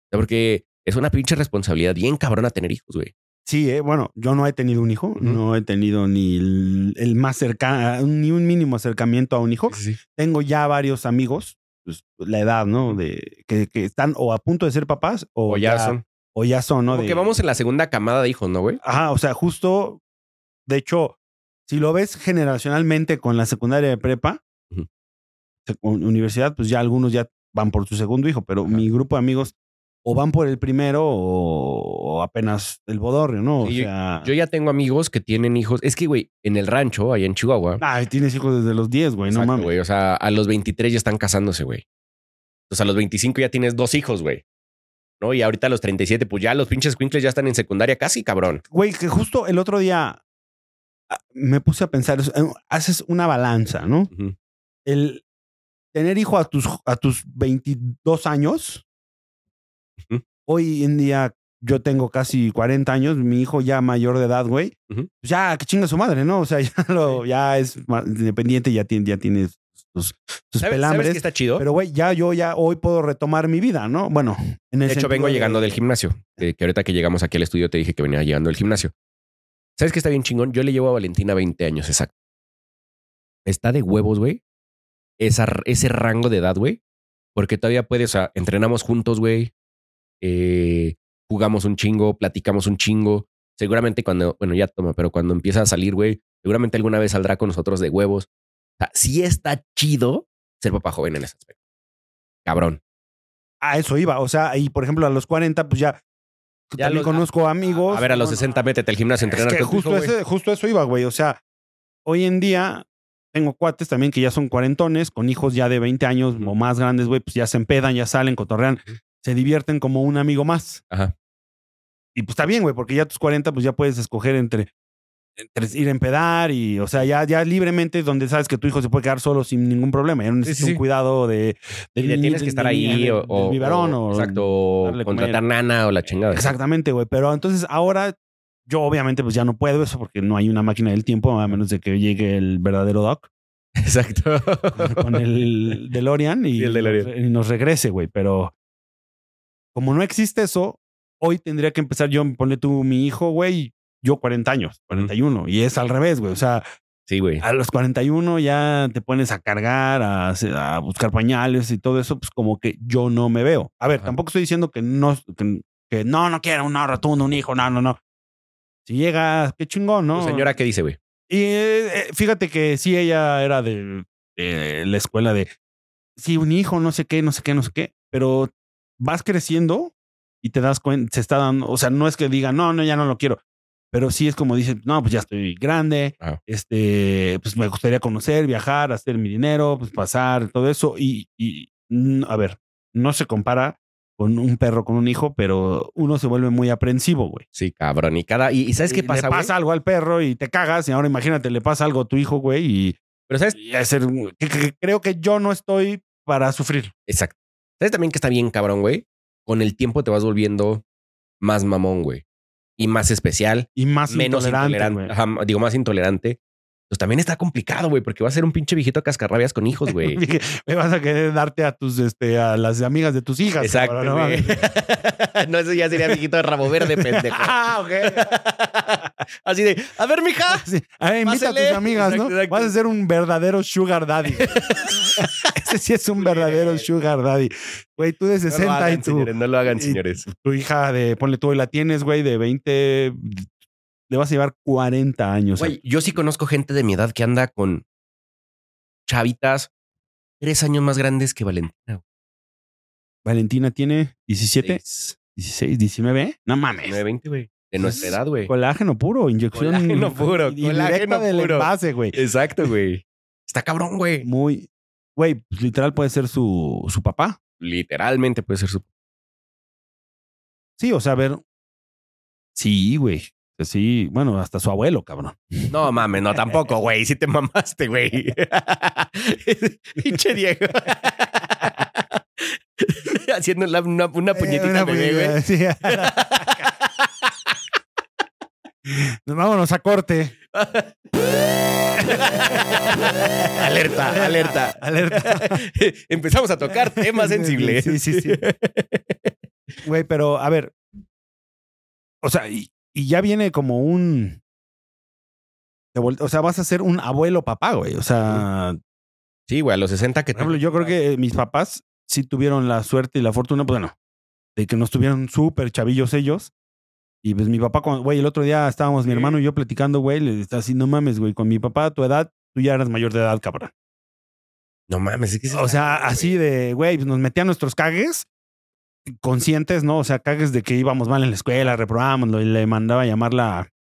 Porque es una pinche responsabilidad bien cabrona tener hijos, güey. sí, eh, bueno, yo no he tenido un hijo, no he tenido ni el, el más cercano, ni un mínimo acercamiento a un hijo. Tengo ya varios amigos, pues, la edad, ¿no? De que, que están o a punto de ser papás o, O ya son. O ya son, ¿no? Como De- que vamos en la segunda camada de hijos, ¿no, güey? Ajá, o sea, justo, de hecho, si lo ves generacionalmente con la secundaria de prepa, universidad, pues ya algunos ya van por su segundo hijo, pero mi grupo de amigos o van por el primero o, o apenas el bodorrio, ¿no? O Sí, sea, Yo ya tengo amigos que tienen hijos. Es que, güey, en el rancho, allá en Chihuahua. ay, tienes hijos desde los 10, güey, no mames. güey. O sea, a los 23 ya están casándose, güey. Entonces a los 25 ya tienes dos hijos, güey. ¿No? Y ahorita a los 37, pues ya los pinches quincles ya están en secundaria casi, cabrón. Güey, que justo el otro día ah, me puse a pensar, es- haces una balanza, ¿no? El tener hijo a tus, a tus 22 años, hoy en día yo tengo casi 40 años, mi hijo ya mayor de edad, güey, Ujú. pues ya que chinga su madre, ¿no? O sea, *laughs* ya, lo, ya es más independiente, ya tiene, ya tiene sus, sus ¿Sabes, pelambres. ¿Sabes qué está chido? Pero, güey, ya yo ya hoy puedo retomar mi vida, ¿no? Bueno, en el de hecho, vengo de- llegando del gimnasio. Que, que ahorita que llegamos aquí al estudio te dije que venía llegando del gimnasio. ¿Sabes qué está bien chingón? Yo le llevo a Valentina 20 años, exacto. Está de huevos, güey. Ese rango de edad, güey. Porque todavía puedes, o sea, entrenamos juntos, güey. Eh, jugamos un chingo, platicamos un chingo. Seguramente cuando, bueno, ya toma, pero cuando empieza a salir, güey, seguramente alguna vez saldrá con nosotros de huevos. O sea, sí está chido ser papá joven en ese aspecto. Cabrón. A eso iba. O sea, y por ejemplo, a los 40, pues ya. Ya también los- conozco amigos. A ver, a los Bueno, 60 métete al gimnasio a Es entrenar que hijo, justo, ese- justo eso iba, güey. O sea, hoy en día tengo cuates también que ya son cuarentones, con hijos ya de 20 años o más grandes, güey, pues ya se empedan, ya salen, cotorrean, se divierten como un amigo más. Ajá. Y pues está bien, güey, porque ya tus 40, pues ya puedes escoger entre ir a empedar y, o sea, ya, ya libremente donde sabes que tu hijo se puede quedar solo sin ningún problema. Ya no necesitas sí, sí. un cuidado de, Y le niño- tienes que estar ahí o, o- biberón o- exacto, contratar nana o la chingada. Exactamente, güey. Pero entonces ahora yo obviamente pues ya no puedo eso porque no hay una máquina del tiempo a menos de que llegue el verdadero Doc Exacto. con el DeLorean y, el DeLorean. y nos regrese, güey. Pero como no existe eso, hoy tendría que empezar yo, ponle tú mi hijo, güey, yo 40 años, 41. Y es al revés, güey. O sea, Sí, güey. a los 41 ya te pones a cargar, a, buscar pañales y todo eso, pues como que yo no me veo. A ver, Ajá. tampoco estoy diciendo que no, que, que no, no quiero un rotundo, un hijo, no, no, no. Si llega, qué chingón, ¿no? ¿Tu señora qué dice, güey? Y eh, eh, fíjate que sí, ella era de, de la escuela de, sí, un hijo, no sé qué, no sé qué, no sé qué, pero vas creciendo y te das cuenta, se está dando, o sea, no es que diga, no, no, ya no lo quiero, pero sí es como dice, no, pues ya estoy grande, este, pues me gustaría conocer, viajar, hacer mi dinero, pues pasar, todo eso, y, y mm, a ver, no se compara con un perro, con un hijo, pero uno se vuelve muy aprensivo, güey. Sí, cabrón. Y cada. Y, y ¿sabes qué Y pasa, Le güey? pasa algo al perro y te cagas, y ahora imagínate, le pasa algo a tu hijo, güey, y, Pero ¿sabes? y hacer, que, que- que creo que yo no estoy para sufrir. Exacto. ¿Sabes también que está bien, cabrón, güey? Con el tiempo te vas volviendo más mamón, güey. Y más especial, Y más menos intolerante, intolerante. güey. Ajá, digo, más intolerante. Pues también está complicado, güey, porque va a ser un pinche viejito cascarrabias con hijos, güey. *laughs* Me vas a querer darte a tus, este, a las amigas de tus hijas. Exacto, cabrón, no *laughs* no, eso ya sería viejito de rabo verde, *laughs* pendejo. Ah, ok. Así de, a ver, mija. Sí. A ver, invita Pásale. a tus amigas, ¿no? Exacto. Vas a ser un verdadero sugar daddy. Ese sí es un verdadero sugar daddy. Güey, tú de No lo 60 y hagan, tu, señores, no lo hagan, señores. tu hija de, ponle tú, y la tienes, güey, de 20, le vas a llevar 40 años. Güey, yo sí conozco gente de mi edad que anda con chavitas tres años más grandes que Valentina. Valentina tiene 17, Seis, 16, 19. No mames. 19, 20, güey. De nuestra edad, güey. Colágeno puro, inyección. Colágeno puro, colágeno del puro. envase, güey. Exacto, güey. Está cabrón, güey. Muy, güey, pues, literal puede ser su, su papá. Literalmente puede ser su. Sí, o sea, a ver. Sí, güey. Sí, bueno, hasta su abuelo, cabrón. No mames, no tampoco, güey. Sí te mamaste, güey. *laughs* Pinche Diego. Haciendo la- una, una puñetita Eh, una de bebé, güey. puñetita, sí. *laughs* Nos vámonos a corte. *laughs* alerta, alerta. Alerta. Empezamos a tocar temas sensibles. Sí, sí, sí. Güey, pero a ver. O sea, y, y ya viene como un. O sea, vas a ser un abuelo papá, güey. O sea, Sí, güey, a los 60 que por ejemplo, yo creo que mis papás sí tuvieron la suerte y la fortuna, pues bueno, de que nos tuvieron súper chavillos ellos. Y pues mi papá, güey, el otro día estábamos mi hermano y yo platicando, güey, le está así, no mames, güey, con mi papá a tu edad, tú ya eras mayor de edad, cabrón. No mames, es que O sea, así de, güey, pues nos metían nuestros cagues conscientes, ¿no? O sea, cagues de que íbamos mal en la escuela, reprobábamos, y le mandaba a llamar la,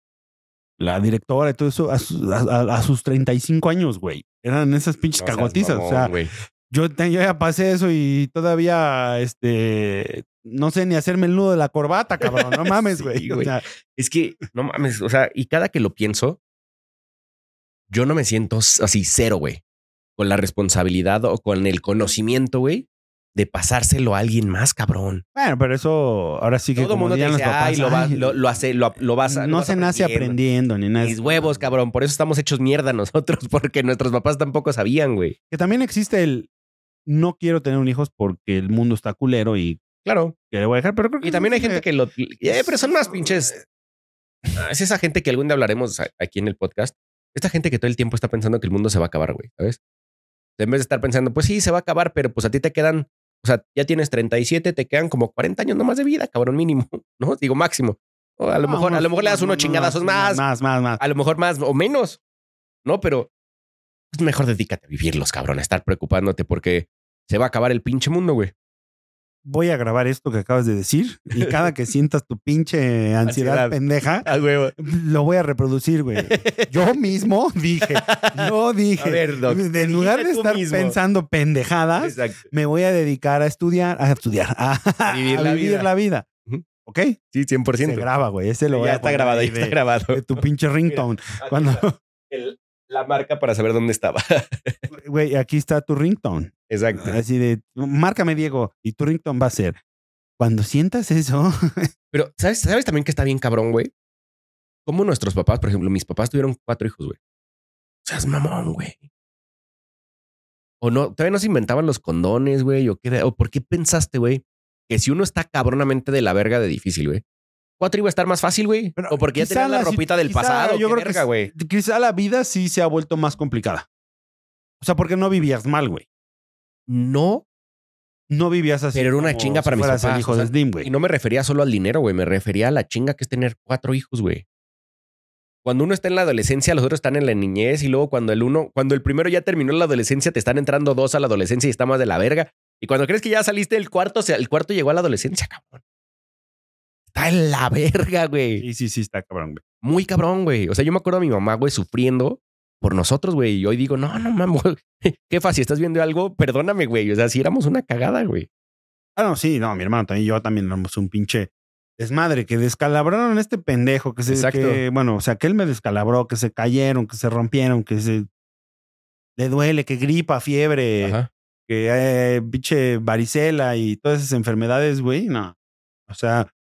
la directora y todo eso a, sus- a- a- sus 35 años, güey. Eran esas pinches No cagotizas. o sea, güey. yo, yo ya pasé eso y todavía, este, no sé ni hacerme el nudo de la corbata, cabrón. No *laughs* mames, Sí, güey. O sea, Es que, no mames, o sea, y cada que lo pienso, yo no me siento así cero, güey. Con la responsabilidad o con el conocimiento, güey, de pasárselo a alguien más, cabrón. bueno, pero eso ahora sí que Todo como mundo te dice, papás, ay, lo, va- "Ay, lo, lo hace, lo, lo vas a. no vas se nace aprendiendo ni nada. Mis huevos, cabrón. Por eso estamos hechos mierda nosotros, *laughs* porque nuestros papás tampoco sabían, güey. Que también existe el no quiero tener un hijo porque el mundo está culero y Claro. que le voy a dejar, pero creo que Y también hay gente que lo. Eh, pero son más pinches. Ah, Es esa gente que algún día hablaremos aquí en el podcast. Esta gente que todo el tiempo está pensando que el mundo se va a acabar, güey, ¿sabes? En vez de estar pensando, pues sí, se va a acabar, pero pues a ti te quedan, o sea, ya tienes 37, te quedan como 40 años nomás de vida, cabrón, mínimo, *laughs* ¿no? Digo máximo. O a lo No, mejor, a lo mejor le das unos chingadazos más, Más, más, más. a lo mejor más o menos, ¿no? Pero pues mejor dedícate a vivirlos, cabrón, a estar preocupándote porque se va a acabar el pinche mundo, güey. Voy a grabar esto que acabas de decir y cada que sientas tu pinche *laughs* ansiedad Ansiedad. pendeja, lo voy a reproducir, güey. Yo mismo *laughs* dije, yo dije, ver, Doc, en lugar de estar mismo. pensando pendejadas, Exacto. me voy a dedicar a estudiar, a estudiar, *laughs* a, a vivir la vida. ¿Ok? Sí, 100%. Se graba, güey. Ese lo voy ya a está grabado, ahí ya está de- grabado. de tu pinche ringtone. Cuando, El- la marca para saber dónde estaba. güey, aquí está tu ringtone. Exacto. Así de, márcame, Diego, y tu ringtone va a ser, cuando sientas eso, *laughs* Pero, ¿sabes, ¿sabes también que está bien cabrón, güey? Como nuestros papás, por ejemplo, mis papás tuvieron cuatro hijos, güey. O sea, es mamón, güey. O no, todavía no se inventaban los condones, güey. O, qué, o por qué pensaste, güey, que si uno está cabronamente de la verga de difícil, güey. Cuatro iba a estar más fácil, güey. O porque ya tenían la ropita del quizá pasado. yo creo que verga, güey. quizá la vida sí se ha vuelto más complicada. O sea, porque no vivías mal, güey. No, No vivías así. Pero era una chinga para mis papás, el hijo o sea, de Slim, Y no me refería solo al dinero, güey. Me refería a la chinga que es tener cuatro hijos, güey. Cuando uno está en la adolescencia, los otros están en la niñez y luego cuando el uno, cuando el primero ya terminó la adolescencia, te están entrando dos a la adolescencia y está más de la verga. Y cuando crees que ya saliste del cuarto, o sea, el cuarto llegó a la adolescencia, cabrón. Está en la verga, güey. Sí, sí, sí, está cabrón, güey. Muy cabrón, güey. O sea, yo me acuerdo a mi mamá, güey, sufriendo por nosotros, güey. Y hoy digo, no, no mames. Jefa, *laughs* si estás viendo algo, perdóname, güey. O sea, si éramos una cagada, güey. Ah, no, sí, no, mi hermano también, yo también éramos un pinche desmadre, que descalabraron a este pendejo, que se, Exacto. que, bueno, o sea, que él me descalabró, que se cayeron, que se rompieron, que se le duele, que gripa, fiebre, Ajá. que eh, pinche varicela y todas esas enfermedades, güey, no. O sea,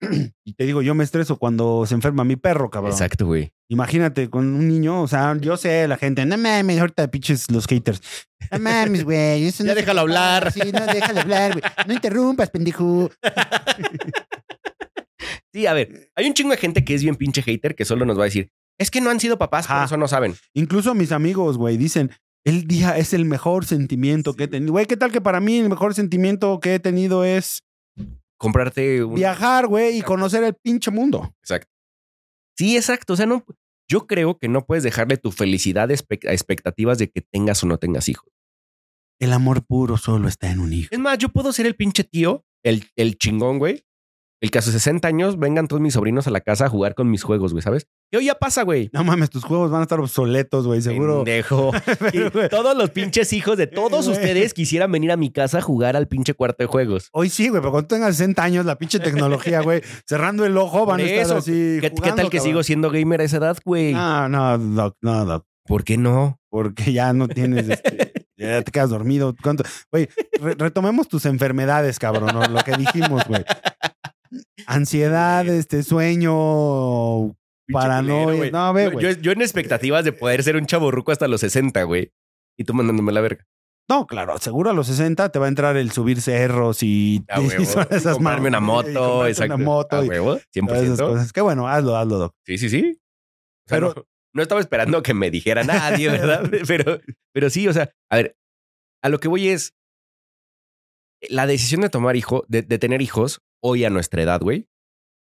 *clears throat* y te digo, yo me estreso cuando se enferma mi perro, cabrón. Exacto, güey. Imagínate con un niño, o sea, yo sé, la gente, no mames, ahorita pinches los haters. No mames, güey. eso *laughs* Ya no se déjalo compara, hablar. Sí, no, déjalo hablar, güey. No interrumpas, pendejo. *laughs* Sí, a ver, hay un chingo de gente que es bien pinche hater que solo nos va a decir, es que no han sido papás, por Ajá. eso no saben. Incluso mis amigos, güey, dicen, el día es el mejor sentimiento que he tenido. Güey, ¿qué tal que para mí el mejor sentimiento que he tenido es Comprarte un... viajar, güey, y conocer el pinche mundo? Exacto. Sí, exacto. O sea, no... Yo creo que no puedes dejarle tu felicidad a expectativas de que tengas o no tengas hijos. El amor puro solo está en un hijo. Es más, yo puedo ser el pinche tío, el, el chingón, güey. El que a sus 60 años vengan todos mis sobrinos a la casa a jugar con mis juegos, güey, ¿sabes? Y hoy ya pasa, güey. No mames, tus juegos van a estar obsoletos, güey, seguro. Pendejo. Pero, *laughs* Y güey, todos los pinches hijos de todos Güey. ustedes quisieran venir a mi casa a jugar al pinche cuarto de juegos. Hoy sí, güey, pero cuando tengas 60 años, la pinche tecnología, güey, *laughs* cerrando el ojo, van a estar así. ¿Qué, qué tal que cabrón. sigo siendo gamer a esa edad, güey? No, no, doc, no, doc, ¿Por qué no? porque ya no tienes, este, *laughs* ya te quedas dormido. ¿Cuánto? Güey, re- retomemos tus enfermedades, cabrón, ¿no? lo que dijimos, güey. Ansiedad, este, sueño, paranoia. no, ve, Yo-. Yo, en expectativas de poder ser un chaborruco hasta los 60, güey. Y tú mandándome la verga. No, claro, seguro a los 60 te va a entrar el subir cerros y, A *laughs* y son esas comprarme una moto, exacto. Una moto A huevo, todas esas 100%. cosas. Qué bueno, hazlo, hazlo, doc. Sí, sí, sí. O sea, Pero- no, *laughs* no estaba esperando que me dijera nadie, *laughs* ¿verdad? pero, pero sí, o sea, a ver, a lo que voy es la decisión de tomar hijo, de, de tener hijos hoy a nuestra edad, güey,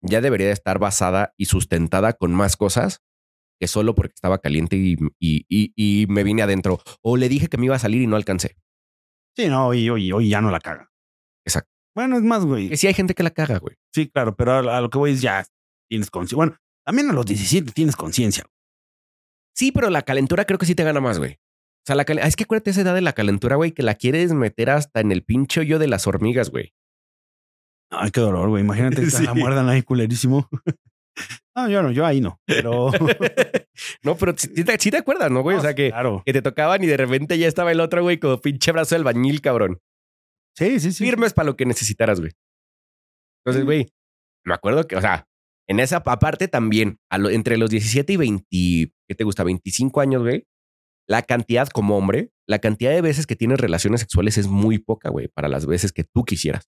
ya debería de estar basada y sustentada con más cosas que solo porque estaba caliente y, y, y, y me vine adentro. O le dije que me iba a salir y no alcancé. Sí, no, hoy, hoy, hoy ya no la caga. Exacto. Bueno, es más, güey. Que sí hay gente que la caga, güey. Sí, claro, pero a, a lo que voy es ya tienes conciencia. Bueno, también a los 17 tienes conciencia. Sí, pero la calentura creo que sí te gana más, güey. O sea, la cal- es que acuérdate esa edad de la calentura, güey, que la quieres meter hasta en el pinche hoyo de las hormigas, güey. Ay, qué dolor, güey. Imagínate *laughs* que Sí. la muerdan ahí culerísimo. *laughs* no, yo no, yo ahí no. Pero. *laughs* no, pero sí te, sí te acuerdas, ¿no, güey? O sea, que, Claro. que te tocaban y de repente ya estaba el otro, güey, como pinche brazo del bañil, cabrón. Sí, sí, sí. Firmes para lo que necesitaras, güey. Entonces, Sí. güey, me acuerdo que, o sea, en esa aparte también, a lo- entre los 17 y 20, ¿qué te gusta? 25 años, güey. La cantidad como hombre, la cantidad de veces que tienes relaciones sexuales es muy poca, güey, para las veces que tú quisieras.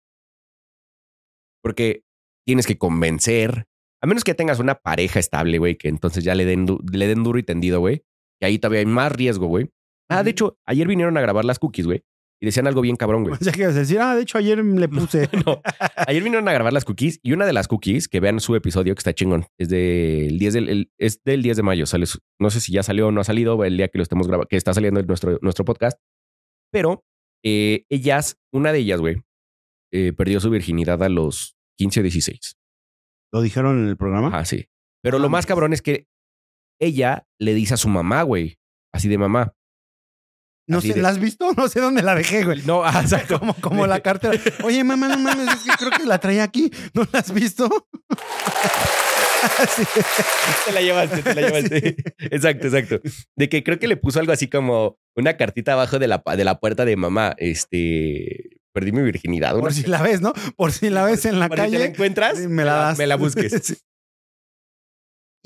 Porque tienes que convencer, a menos que tengas una pareja estable, güey, que entonces ya le den, du- le den duro y tendido, güey. Que ahí todavía hay más riesgo, güey. Ah, de hecho, ayer vinieron a grabar las cookies, güey. Y decían algo bien cabrón, güey. O sea, que decir, ah, de hecho, ayer le puse. *laughs* No, ayer vinieron a grabar las cookies y una de las cookies, que vean su episodio que está chingón, es del 10 del, el- es del 10 de mayo. Sale, su- no sé si ya salió o no ha salido el día que lo estemos grabando, que está saliendo nuestro, nuestro podcast. Pero eh, ellas, una de ellas, güey, eh, perdió su virginidad a los 15 o 16. Lo dijeron en el programa. Ah, sí. Pero lo más cabrón es que ella le dice a su mamá, güey, así de mamá. No así sé, de- ¿la has visto? No sé dónde la dejé, güey. No, ah, *laughs* exacto. Como, como la cartera. Oye, mamá, no mames, es que creo que la traía aquí. ¿No la has visto? *laughs* Sí. Te la llevaste, te la llevaste. Exacto, exacto. De que creo que le puso algo así como una cartita abajo de la, de la puerta de mamá. Este, perdí mi virginidad. Por si la ves, ¿no? Por si la ves en la Por si te la calle. encuentras, me la das. Me la busques. *laughs* Sí.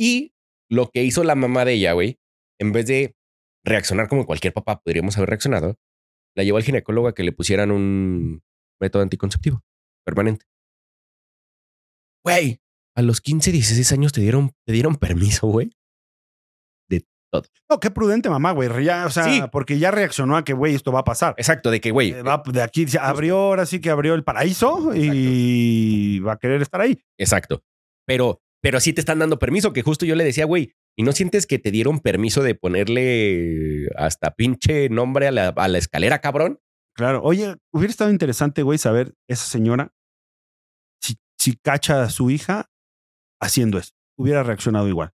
Y lo que hizo la mamá de ella, güey, en vez de reaccionar como cualquier papá podríamos haber reaccionado, la llevó al ginecólogo a que le pusieran un método anticonceptivo permanente. Güey, a los 15, 16 años te dieron, te dieron permiso, güey. No, qué prudente mamá, güey. Ya, o sea, Sí. porque ya reaccionó a que, güey, esto va a pasar. Exacto, de que, güey, Eh, va de aquí, se abrió, ahora sí que abrió el paraíso y va a querer estar ahí. Exacto. Pero, pero sí te están dando permiso, que justo yo le decía, güey, ¿y no sientes que te dieron permiso de ponerle hasta pinche nombre a la, a la escalera, cabrón? Claro. Oye, hubiera estado interesante, güey, saber esa señora si, si cacha a su hija haciendo eso. Hubiera reaccionado igual.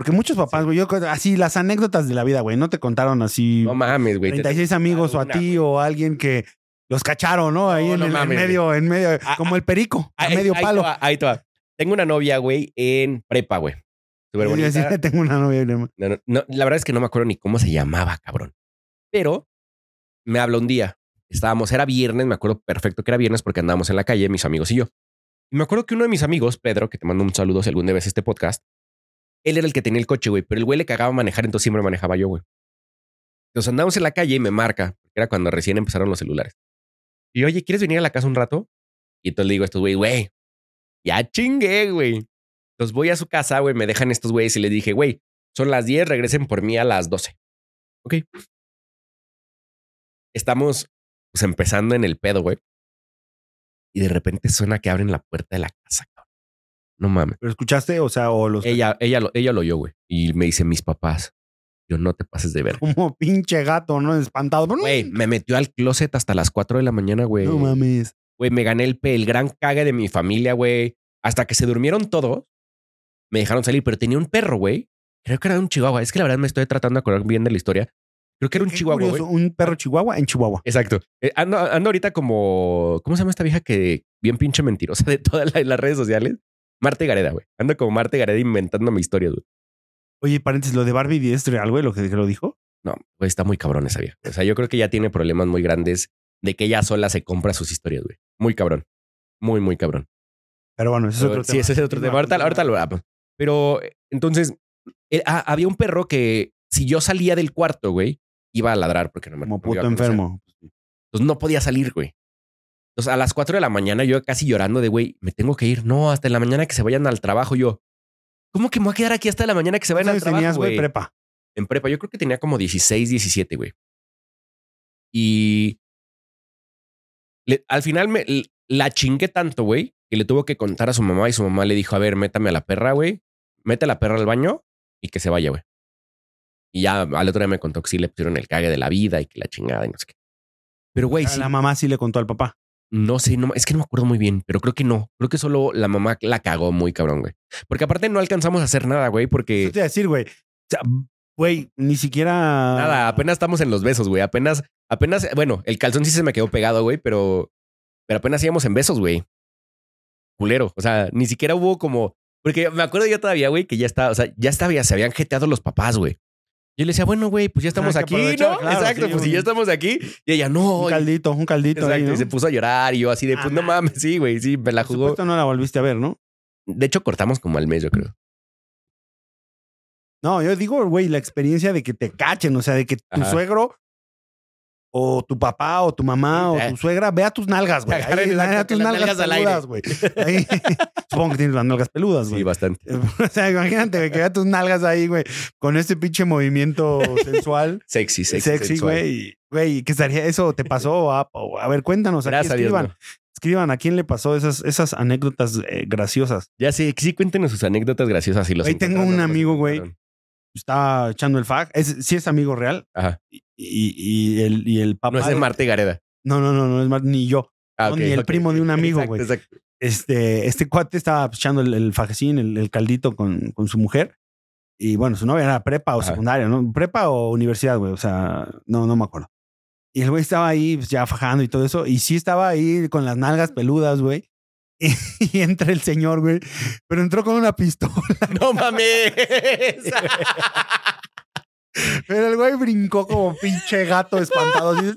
Porque muchos papás, güey, yo así las anécdotas de la vida, güey, no te contaron así No mames, güey. te- 36 amigos o a ti o a alguien que los cacharon, ¿no? Ahí No, en, no el, en medio, en medio, Ah, como el perico, a medio ahí palo. va, Ahí te va. Tengo una novia, güey, en prepa, güey. Súper bonita. decir, *laughs* tengo una novia. No, no, no, la verdad es que no me acuerdo ni cómo se llamaba, cabrón. Pero me habló un día. Estábamos, era viernes, me acuerdo perfecto que era viernes porque andábamos en la calle, mis amigos y yo. Y me acuerdo que uno de mis amigos, Pedro, que te mando un saludo si algún día ves este podcast, él era el que tenía el coche, güey, pero el güey le cagaba manejar, entonces siempre manejaba yo, güey. Entonces andamos en la calle y me marca, era cuando recién empezaron los celulares. Y oye, ¿quieres venir a la casa un rato? Y entonces le digo a estos güey, güey, ya chingué, güey. Entonces voy a su casa, güey, me dejan estos güeyes y les dije, güey, son las 10, regresen por mí a las 12. Ok. Estamos pues empezando en el pedo, güey. Y de repente suena que abren la puerta de la casa. No mames. ¿Pero escuchaste? O sea, o los... Ella, ella, lo, ella lo oyó, güey. Y me dice, mis papás, yo no te pases de ver. Como pinche gato, ¿no? Espantado. Güey, me metió al closet hasta las 4 de la mañana, güey. No mames. Güey, me gané el, pe- el gran cague de mi familia, güey. Hasta que se durmieron todos, me dejaron salir, pero tenía un perro, güey. Creo que era un chihuahua. Es que la verdad me estoy tratando de acordar bien de la historia. Creo que era un Qué chihuahua, curioso. Un perro chihuahua en Chihuahua. Exacto. Eh, ando, ando ahorita como. ¿Cómo se llama esta vieja que bien pinche mentirosa de todas la- las redes sociales? Marte Gareda, güey. Ando como Marte Gareda inventando mi historia, güey. Oye, paréntesis, lo de Barbie es real, güey, lo que, lo dijo. No, güey, está muy cabrón esa vieja. O sea, yo creo que ya tiene problemas muy grandes de que ella sola se compra sus historias, güey. Muy cabrón. Muy, muy cabrón. Pero bueno, ese es otro sí, tema. ese es otro tema. Ahorita, ahorita lo hablamos. Pero entonces, eh, ah, había un perro que si yo salía del cuarto, güey, iba a ladrar porque no me Como puto enfermo. Entonces no podía salir, güey. Entonces a las 4 de la mañana yo casi llorando de, güey, me tengo que ir. No, hasta en la mañana que se vayan al trabajo. Yo, ¿cómo que me voy a quedar aquí hasta la mañana que se vayan al ¿Cuántos trabajo, tenías, güey? Prepa. En prepa, yo creo que tenía como 16, 17, güey. Y le- al final me la chingué tanto, güey, que le tuvo que contar a su mamá y su mamá le dijo, a ver, métame a la perra, güey. Mete a la perra al baño y que se vaya, güey. Y ya al otro día me contó que sí le pusieron el cague de la vida y que la chingada y no sé qué. Pero, güey, sí. La mamá sí le contó al papá. No sé, no, es que no me acuerdo muy bien, pero creo que no. Creo que solo la mamá la cagó muy cabrón, güey. Porque aparte no alcanzamos a hacer nada, güey, porque... Eso te iba a decir, güey. O sea, güey, ni siquiera. Nada, apenas estamos en los besos, güey. Apenas, apenas, bueno, el calzón sí se me quedó pegado, güey, pero, pero apenas íbamos en besos, güey. Culero. O sea, ni siquiera hubo como. Porque me acuerdo yo todavía, güey, que ya estaba, o sea, ya estaba, ya se habían jeteado los papás, güey. Yo le decía, bueno, güey, pues ya estamos Ah, que aquí, aprovechar, ¿no? claro, Exacto, sí, pues si ya estamos aquí. Y ella, no. Un caldito, un caldito. Exacto, ahí, ¿no? y se puso a llorar y yo así de, pues no mames, sí, güey, sí, me la Por jugó. supuesto no la volviste a ver, ¿no? De hecho, cortamos como al mes, yo creo. No, yo digo, güey, la experiencia de que te cachen, o sea, de que tu Ajá. suegro o tu papá o tu mamá o Eh. tu suegra vea tus nalgas, güey. *laughs* Ahí, la- vea tus nalgas, peludas, güey. Ahí- *laughs* Supongo que tienes las nalgas peludas, Sí, güey. bastante. *laughs* o sea, imagínate, güey, que vea tus nalgas ahí, güey, con este pinche movimiento sensual, Sexy, sexy. sexy, güey. Güey, ¿qué estaría eso? ¿Te pasó? A, a ver, cuéntanos. Aquí Gracias a Dios. escriban, no. escriban a quién le pasó esas, esas anécdotas eh, graciosas. Ya sé, sí, cuéntenos sus anécdotas graciosas. Y los Güey, tengo un los amigo, güey. Estaba echando el fag. Es, sí es amigo real. Ajá. Y, y el, y el papá. No es de Marta y Gareda. No, no, no, no es más, ni yo. Ah, No, ni el ok, primo de un amigo, güey. Este, este cuate estaba pues, echando el, el fajecín, el, el caldito con, con su mujer. Y bueno, su novia era prepa o Ajá. secundaria, ¿no? Prepa o universidad, güey. O sea, no, no me acuerdo. Y el güey estaba ahí pues, ya fajando y todo eso. Y sí estaba ahí con las nalgas peludas, güey. *laughs* Y, entra el señor, güey. Pero entró con una pistola. ¡No mames! *laughs* Pero el güey brincó como pinche gato espantado. así,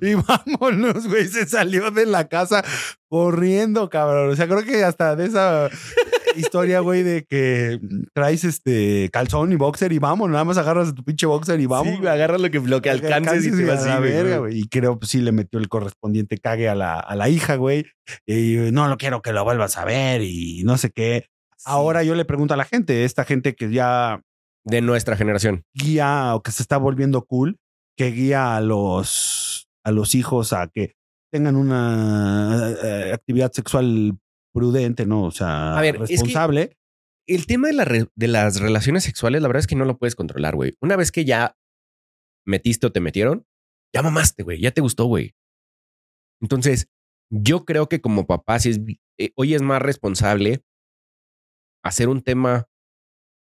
y vámonos, güey. Se salió de la casa corriendo, cabrón. O sea, creo que hasta de esa historia, güey, de que traes este calzón y boxer y vamos, nada más agarras a tu pinche boxer y vamos. Sí, güey, agarra lo que, lo que alcances y te a vas la así, güey. verga, güey. Y creo, pues sí, le metió el correspondiente cague a la, a la hija, güey. Y no lo quiero que lo vuelvas a ver y no sé qué. Ahora yo le pregunto a la gente, esta gente que ya De nuestra generación. guía o que se está volviendo cool, que guía a los, a los hijos a que tengan una eh, actividad sexual prudente, ¿no? O sea, es que- responsable. El tema de, la re- de las relaciones sexuales, la verdad es que no lo puedes controlar, güey. Una vez que ya metiste o te metieron, ya mamaste, güey. Ya te gustó, güey. Entonces, yo creo que como papá, si es, eh, hoy es más responsable hacer un tema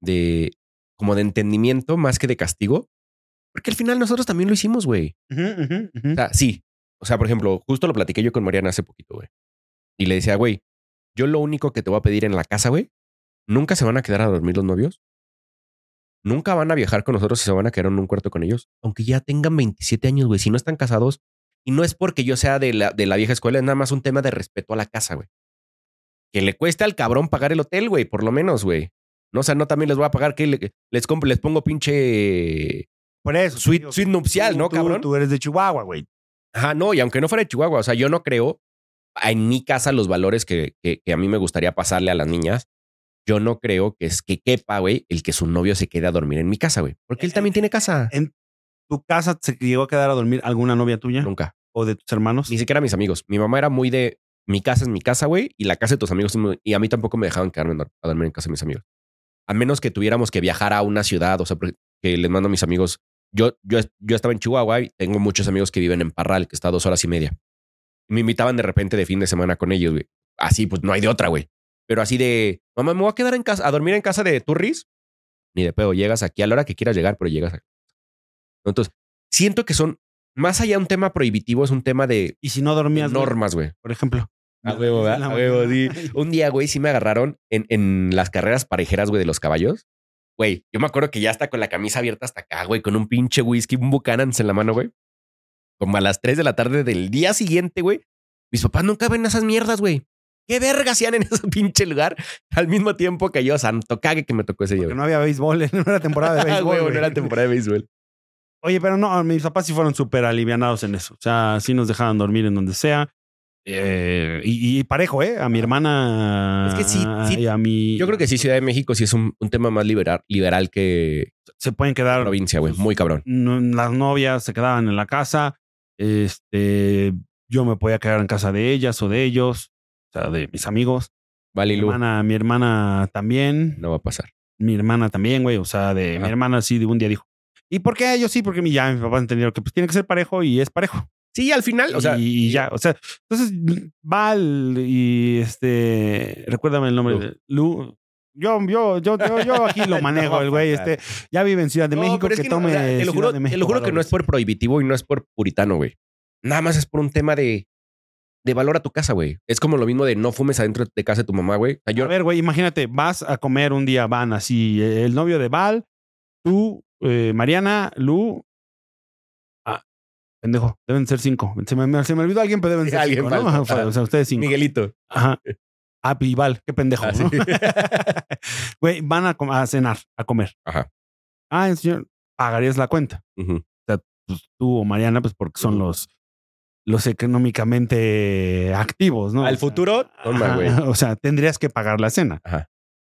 de como de entendimiento más que de castigo. Porque al final nosotros también lo hicimos, güey. O sea, sí. O sea, por ejemplo, justo lo platiqué yo con Mariana hace poquito, güey. Y le decía, güey, yo lo único que te voy a pedir en la casa, güey, nunca se van a quedar a dormir los novios. Nunca van a viajar con nosotros y se van a quedar en un cuarto con ellos. Aunque ya tengan 27 años, güey. Si no están casados, y no es porque yo sea de la, de la vieja escuela, es nada más un tema de respeto a la casa, güey. Que le cueste al cabrón pagar el hotel, güey, por lo menos, güey. No, o sea, no también les voy a pagar que le- les, compro, les pongo pinche Por eso. suite, suite nupcial, tú- ¿no, tú- cabrón? Tú eres de Chihuahua, güey. Ajá, no, y aunque no fuera de Chihuahua, o sea, yo no creo en mi casa los valores que, que, que a mí me gustaría pasarle a las niñas. Yo no creo que es que quepa, güey, el que su novio se quede a dormir en mi casa, güey. Porque él también tiene casa. ¿En tu casa se llegó a quedar a dormir alguna novia tuya Nunca. o de tus hermanos? Ni siquiera mis amigos. Mi mamá era muy de mi casa es mi casa, güey, y la casa de tus amigos. Y a mí tampoco me dejaban quedarme a dormir en casa de mis amigos. A menos que tuviéramos que viajar a una ciudad, o sea, que les mando a mis amigos. Yo, yo, yo estaba en Chihuahua y tengo muchos amigos que viven en Parral, que está a dos horas y media. Me invitaban de repente de fin de semana con ellos, güey. Así, pues no hay de otra, güey. Pero así de, mamá, me voy a quedar en casa, a dormir en casa de Turris. Ni de pedo, llegas aquí a la hora que quieras llegar, pero llegas aquí. Entonces, siento que son, más allá de un tema prohibitivo, es un tema de Y si no dormías, normas, güey. por ejemplo. A huevo, ¿verdad? A huevo, sí. *laughs* Un día, güey, sí me agarraron en, en las carreras parejeras, güey, de los caballos. Güey, yo me acuerdo que ya está con la camisa abierta hasta acá, güey, con un pinche whisky, un Buchanan's en la mano, güey. Como a las 3 de la tarde del día siguiente, güey. Mis papás nunca ven esas mierdas, güey. ¿Qué verga hacían en *laughs* ese pinche lugar al mismo tiempo que yo? Santo cague que me tocó ese día. Porque no había béisbol, *laughs* no era temporada de Ah, béisbol. güey, güey. no era temporada de béisbol. Oye, pero no, mis papás sí fueron súper alivianados en eso. O sea, sí nos dejaban dormir en donde sea. Eh, y, y parejo, ¿eh? A mi hermana. Es que sí, sí. Y a mi. Yo creo que sí, Ciudad de México sí es un, un tema más liberal, liberal que se pueden quedar. provincia, güey. Muy cabrón. Las novias se quedaban en la casa. Este. Yo me podía quedar en casa de ellas o de ellos. O sea, de mis amigos. Vale, Mi hermana, mi hermana también. no va a pasar. Mi hermana también, güey. O sea, de mi hermana sí de un día dijo. ¿Y por qué ellos sí? Porque mi, ya mis papás entendieron que pues tiene que ser parejo y es parejo. Sí, al final, o sea, y ya, o sea, entonces Val y este, recuérdame el nombre Lu. de Lu. Yo, yo, yo, yo, aquí *laughs* lo manejo, el güey, este, ya vive en Ciudad de México, que, tome te lo juro, que no es por prohibitivo y no es por puritano, güey. Nada más es por un tema de, de valor a tu casa, güey. Es como lo mismo de no fumes adentro de casa de tu mamá, güey. A ver, güey, imagínate, vas a comer un día, van así, el novio de Val, tú, eh, Mariana, Lu. Pendejo, deben ser cinco. Se me, se me olvidó alguien, pero deben ser alguien cinco, ¿no? Ajá, O sea, ustedes cinco. Miguelito. Ajá. Ah, y Val, qué pendejo, Ah, ¿no? sí. *laughs* Güey, van a, cenar, a comer. Ajá. Ah, el señor, pagarías la cuenta. Ujú. Pues tú o Mariana, pues porque son los, los económicamente activos, ¿no? Al O sea, futuro, toma, güey. *laughs* O sea, tendrías que pagar la cena. Ajá.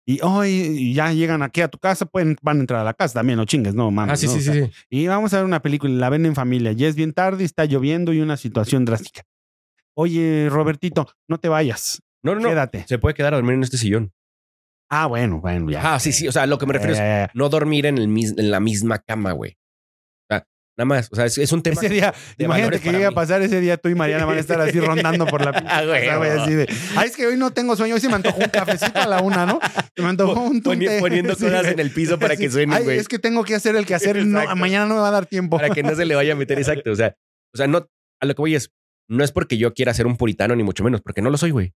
Y hoy ya llegan aquí a tu casa, pueden, van a entrar a la casa también, no chingues, no mames. Ah, sí, ¿no? sí, O sea, sí, sí. Y vamos a ver una película, la ven en familia. Ya es bien tarde, está lloviendo y una situación drástica. Oye, Robertito, no te vayas. No, no, no. Quédate. Se puede quedar a dormir en este sillón. Ah, bueno, bueno, ya. Ah, sí, sí. O sea, lo que me refiero es no dormir en, el mis- en la misma cama, güey. Nada más. O sea, es, es un tema. ese día, imagínate que llegue a pasar ese día, tú y Mariana van a estar así rondando por la *laughs* Ah, güey, casa, güey, no. así de, ay, es que hoy no tengo sueño, hoy se me antojó un cafecito a la una, ¿no? Se me antojó un tunte. poniendo *laughs* cosas en el piso para que Ay, güey. es que tengo que hacer el que hacer, no, mañana no me va a dar tiempo. Para que no se le vaya a meter *laughs* exacto. O sea, o sea, no, a lo que voy es, no es porque yo quiera ser un puritano, ni mucho menos, porque no lo soy, güey.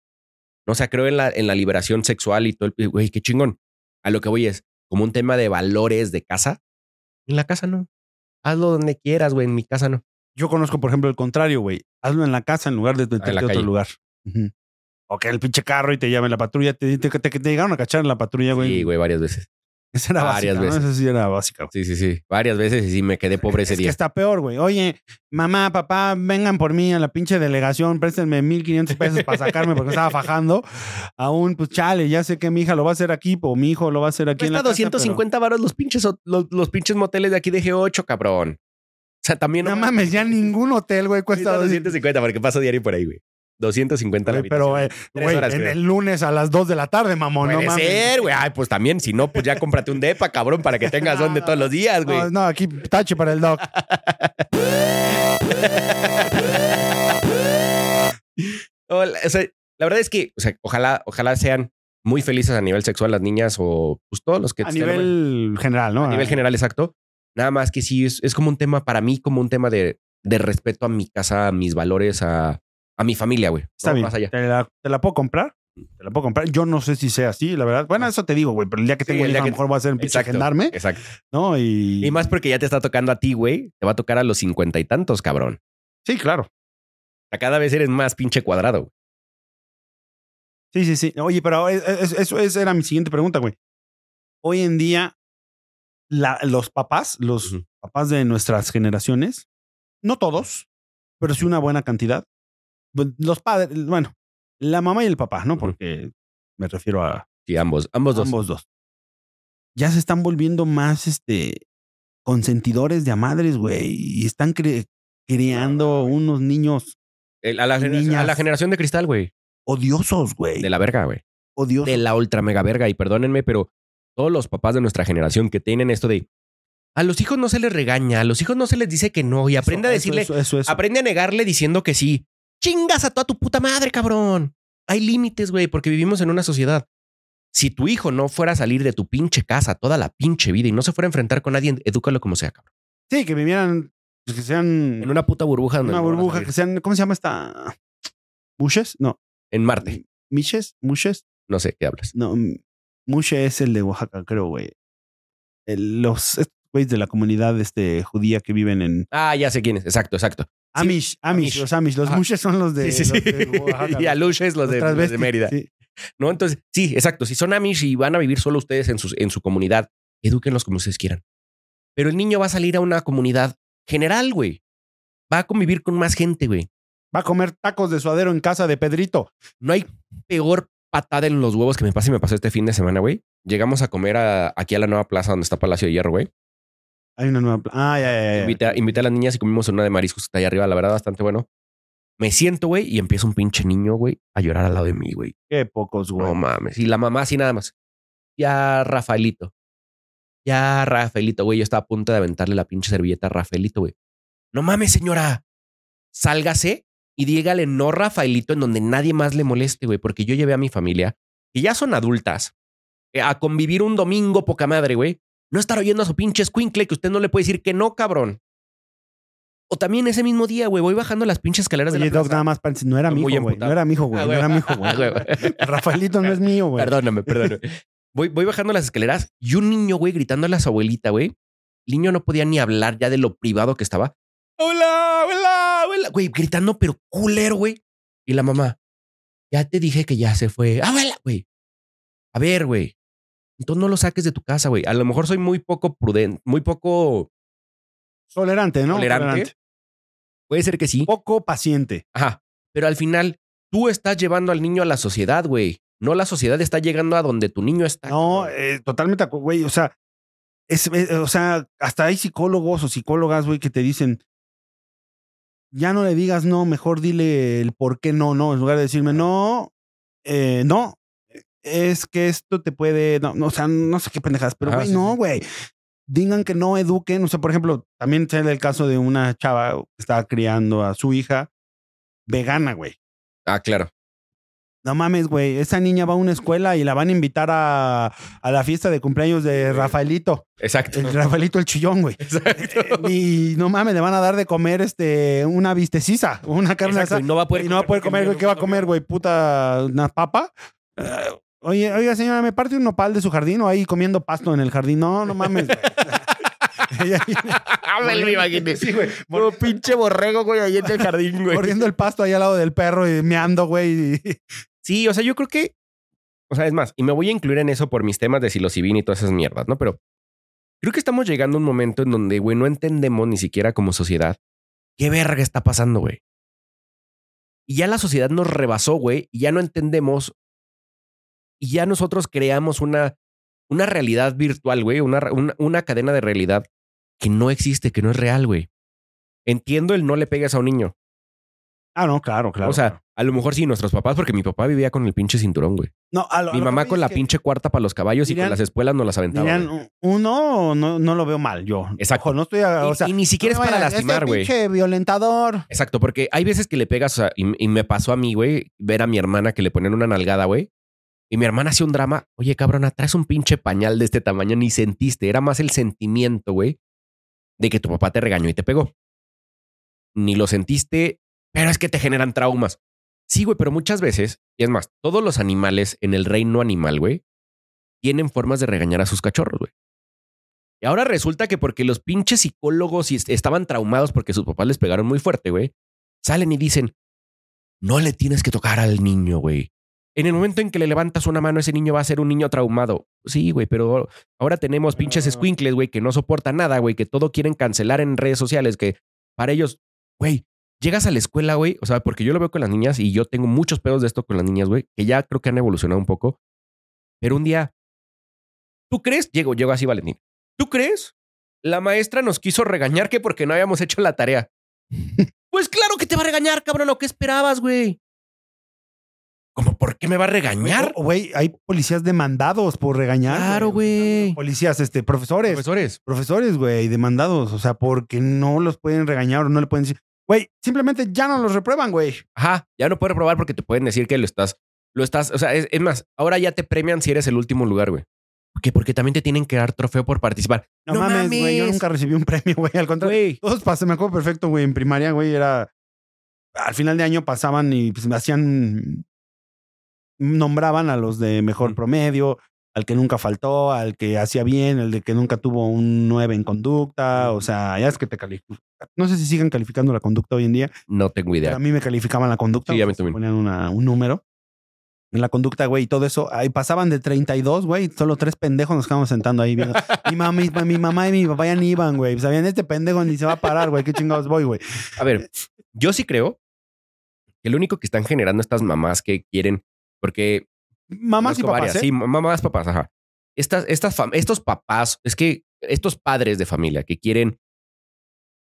No, o sea, creo en la, en la liberación sexual y todo el, güey, qué chingón. A lo que voy es, como un tema de valores de casa. En la casa no. Hazlo donde quieras, güey. En mi casa no. Yo conozco, por ejemplo, el contrario, güey. Hazlo en la casa en lugar de meterte Ah, la a otro lugar. O que el pinche carro y te llame la patrulla. Te, te, te- te llegaron a cachar en la patrulla, güey. Sí, güey, varias veces. Esa era varias básica, ¿no? veces. Esa sí era básica. güey. Sí, sí, sí. Varias veces y sí me quedé pobre ese Es que día. está peor, güey. Oye, mamá, papá, vengan por mí a la pinche delegación, préstenme 1500 pesos para sacarme porque estaba fajando. Aún, pues chale, ya sé que mi hija lo va a hacer aquí o mi hijo lo va a hacer aquí en Cuesta la casa, 250 varos los pinches, hot- los, los pinches moteles de aquí de G8, cabrón. O sea, también pero- No mames, ya ningún hotel, güey, cuesta Cuesta 200. 250 porque paso diario por ahí, güey. 250 la Güey, Pero, eh, güey, en el lunes a las 2 de la tarde, mamón, no Puede mames. ser, güey. Ay, pues también, si no, pues ya cómprate un depa, cabrón, para que *laughs* tengas donde todos los días, güey. No, no, aquí tache para el doc. *laughs* O sea, la verdad es que, o sea, ojalá, ojalá sean muy felices a nivel sexual las niñas o pues todos los que A nivel general, ¿no? a nivel general, exacto. Nada más que sí, es, es como un tema para mí, como un tema de, de respeto a mi casa, a mis valores, a, a mi familia, güey. Está No, bien. Más allá. ¿Te la, te la puedo comprar? Te la puedo comprar. Yo no sé si sea así, la verdad. Bueno, eso te digo, güey, pero el día que Sí, tengo el día a lo que- mejor voy a ser un pinche Exacto. gendarme, Exacto. ¿no? Y, Y más porque ya te está tocando a ti, güey. Te va a tocar a los cincuenta y tantos, cabrón. Sí, claro. O sea, cada vez eres más pinche cuadrado. Sí, sí, sí. Oye, pero es- es- eso, esa era mi siguiente pregunta, güey. Hoy en día, la- los papás, los papás de nuestras generaciones, no todos, pero sí una buena cantidad. Bu- Los padres, bueno, la mamá y el papá, ¿no? Porque me refiero a Sí, ambos, ambos dos. ambos dos. Ya se están volviendo más, este, consentidores de a madres, güey, y están cre- creando unos niños El- a, la Niñas. a la generación de cristal, güey. odiosos, güey. De la verga, güey. odiosos. De la ultra mega verga. Y perdónenme, pero todos los papás de nuestra generación que tienen esto de a los hijos no se les regaña, a los hijos no se les dice que no y aprende a decirle, Eso, eso, eso. aprende a negarle diciendo que sí. Chingas a toda tu puta madre, cabrón. Hay límites, güey, porque vivimos en una sociedad. Si tu hijo no fuera a salir de tu pinche casa toda la pinche vida y no se fuera a enfrentar con nadie, edúcalo como sea, cabrón. Sí, que vivieran, pues, que sean En una puta burbuja donde una no burbuja, que sean, ¿cómo se llama esta? ¿Mushes? No. En Marte. ¿Miches? ¿Mushes? No sé qué hablas. No, Mushe es el de Oaxaca, creo, güey. Los güeyes de la comunidad este, judía que viven en Ah, ya sé quién es. Exacto, exacto. Amish, Amish, Amish. los Amish. Los Ajá. Mushes son los de, sí, sí, los de Oaxaca. *laughs* y a Luches los, de, los de transvestis, Mérida. sí. ¿No? Entonces, sí, exacto. Si son Amish y van a vivir solo ustedes en, sus, en su comunidad, edúquenlos como ustedes quieran. Pero el niño va a salir a una comunidad general, güey. Va a convivir con más gente, güey. Va a comer tacos de suadero en casa de Pedrito. No hay peor patada en los huevos que me pasa y me pasó este fin de semana, güey. Llegamos a comer a- aquí a la nueva plaza donde está Palacio de Hierro, güey. Hay una nueva. Ah, ya, ya, ya. Invité a las niñas y comimos una de mariscos que está ahí arriba, la verdad, bastante bueno. Me siento, güey, y empieza un pinche niño, güey, a llorar al lado de mí, güey. Qué pocos, güey. No mames. Y la mamá así nada más. Ya, Rafaelito. Ya, Rafaelito, güey. Yo estaba a punto de aventarle la pinche servilleta a Rafaelito, güey. No mames, señora. sálgase y dígale no Rafaelito en donde nadie más le moleste, güey, porque yo llevé a mi familia, que ya son adultas, eh, a convivir un domingo poca madre, güey. No estar oyendo a su pinche squinkle que usted no le puede decir que no, cabrón. O también ese mismo día, güey, voy bajando las pinches escaleras de Oye, la Doc, plaza. nada más, no era mi hijo, güey. emputado. No era mi hijo, güey. Ah, No era mi hijo, güey. *laughs* Ah, güey. Rafaelito no es mío, güey. Perdóname, perdóname. Voy, voy bajando las escaleras y un niño, güey, gritándole a su abuelita, güey. El niño no podía ni hablar ya de lo privado que estaba. Hola, hola, hola. Güey, gritando, pero culero, güey. Y la mamá, ya te dije que ya se fue. Abuela, güey. A ver, güey. Entonces no lo saques de tu casa, güey. A lo mejor soy muy poco prudente, muy poco. Tolerante, ¿no? Tolerante. Puede ser que sí. Poco paciente. Ajá. Pero al final, tú estás llevando al niño a la sociedad, güey. No la sociedad está llegando a donde tu niño está. No, eh, totalmente, güey. O sea, es, o sea, hasta hay psicólogos o psicólogas, güey, que te dicen, ya no le digas no, mejor dile el por qué no, no, en lugar de decirme no, eh, no, es que esto te puede, no, no, o sea, no sé qué pendejadas, pero Ajá, güey, sí, no, sí. güey. Digan que no eduquen, o sea, por ejemplo, también sé el caso de una chava que estaba criando a su hija vegana, güey. Ah, claro. No mames, güey. Esa niña va a una escuela y la van a invitar a, a la fiesta de cumpleaños de Rafaelito. Exacto. El Rafaelito el chillón, güey. *laughs* Exacto. Y no mames, le van a dar de comer este una vistecisa, una carne asada. y no va a poder Y no va a poder comer, güey. ¿Qué va a comer, güey? Puta, una papa. Eh, oye, oiga, señora, ¿me parte un nopal de su jardín o ahí comiendo pasto en el jardín? No, no mames. *laughs* Ella- Me lo imaginé. Sí, güey. Como pinche borrego, güey, ahí en el jardín, güey. Corriendo el pasto ahí al lado del perro y meando, güey. *laughs* Sí, o sea, yo creo que. O sea, es más, y me voy a incluir en eso por mis temas de psilocibina y todas esas mierdas, ¿no? Pero creo que estamos llegando a un momento en donde, güey, no entendemos ni siquiera como sociedad qué verga está pasando, güey. Y ya la sociedad nos rebasó, güey, y ya no entendemos. Y ya nosotros creamos una, una realidad virtual, güey, una, una, una cadena de realidad que no existe, que no es real, güey. Entiendo el no le pegues a un niño. Ah, no, claro, claro. o sea, a lo mejor sí, nuestros papás, porque mi papá vivía con el pinche cinturón, güey. no, a lo- a Mi lo mamá con la pinche cuarta para los caballos y con las espuelas nos las aventaba. Dirían, uno, no, no lo veo mal, yo. Exacto. Ojo, no estoy, o sea, y ni siquiera no es para vayan, lastimar, güey. pinche violentador. Exacto, porque hay veces que le pegas, o sea, y, y me pasó a mí, güey, ver a mi hermana que le ponen una nalgada, güey. Y mi hermana hacía un drama. Oye, cabrona, traes un pinche pañal de este tamaño, ni sentiste. Era más el sentimiento, güey, de que tu papá te regañó y te pegó. Ni lo sentiste, pero es que te generan traumas. Sí, güey, pero muchas veces, y es más, todos los animales en el reino animal, güey, tienen formas de regañar a sus cachorros, güey. Y ahora resulta que porque los pinches psicólogos estaban traumados porque sus papás les pegaron muy fuerte, güey, salen y dicen, no le tienes que tocar al niño, güey. En el momento en que le levantas una mano, ese niño va a ser un niño traumado. Sí, güey, pero ahora tenemos pinches Ah. squinkles, güey, que no soportan nada, güey, que todo quieren cancelar en redes sociales, que para ellos, güey, llegas a la escuela, güey, o sea, porque yo lo veo con las niñas y yo tengo muchos pedos de esto con las niñas, güey, que ya creo que han evolucionado un poco. Pero un día, ¿tú crees? Llego, llego así, Valentín. ¿Tú crees? La maestra nos quiso regañar que porque no habíamos hecho la tarea. *laughs* pues claro que te va a regañar, cabrón, ¿lo que esperabas, güey? ¿Cómo por qué me va a regañar? Güey, hay policías demandados por regañar. Claro, güey. Policías, este, profesores. Profesores. Profesores, güey, demandados. O sea, porque no los pueden regañar o no le pueden decir. Güey, simplemente ya no los reprueban, güey. Ajá, ya no puedes probar porque te pueden decir que lo estás, lo estás, o sea, es, es más, ahora ya te premian si eres el último lugar, güey. ¿Por qué? Porque también te tienen que dar trofeo por participar. No, mames, güey. Yo nunca recibí un *laughs* premio, güey. Al contrario, Güey. todos pasé, me acuerdo perfecto, güey. En primaria, güey, era. Al final de año pasaban y pues me hacían. Nombraban a los de mejor promedio, al que nunca faltó, al que hacía bien, el de que nunca tuvo un 9 en conducta. O sea, ya es que te califican. No sé si siguen calificando la conducta hoy en día. No tengo Pero idea. a mí me calificaban la conducta. Sí, a mí también. Ponían una- un número. En la conducta, güey, y todo eso. Ahí pasaban de 32, güey. Solo tres pendejos nos quedamos sentando ahí viendo. mi, mamá, mi, mi mamá y mi papá ya ni iban, güey. Sabían, este pendejo ni se va a parar, güey. ¿Qué chingados voy, güey? A ver, yo sí creo que lo único que están generando estas mamás que quieren, porque Mamás y papás, varias, ¿eh? sí, mamás, papás, ajá. Estas, estas, estos papás, es que estos padres de familia que quieren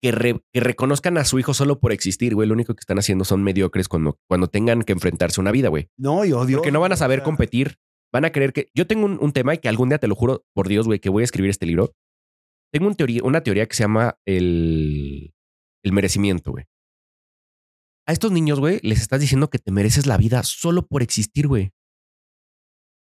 que, re- que reconozcan a su hijo solo por existir, güey, lo único que están haciendo son mediocres cuando, cuando tengan que enfrentarse a una vida, güey. No, y odio. Porque no van a saber competir. Van a creer que. Yo tengo un, un tema y que algún día te lo juro, por Dios, güey, que voy a escribir este libro. Tengo un teoría, una teoría que se llama el, el merecimiento, güey. A estos niños, güey, les estás diciendo que te mereces la vida solo por existir, güey.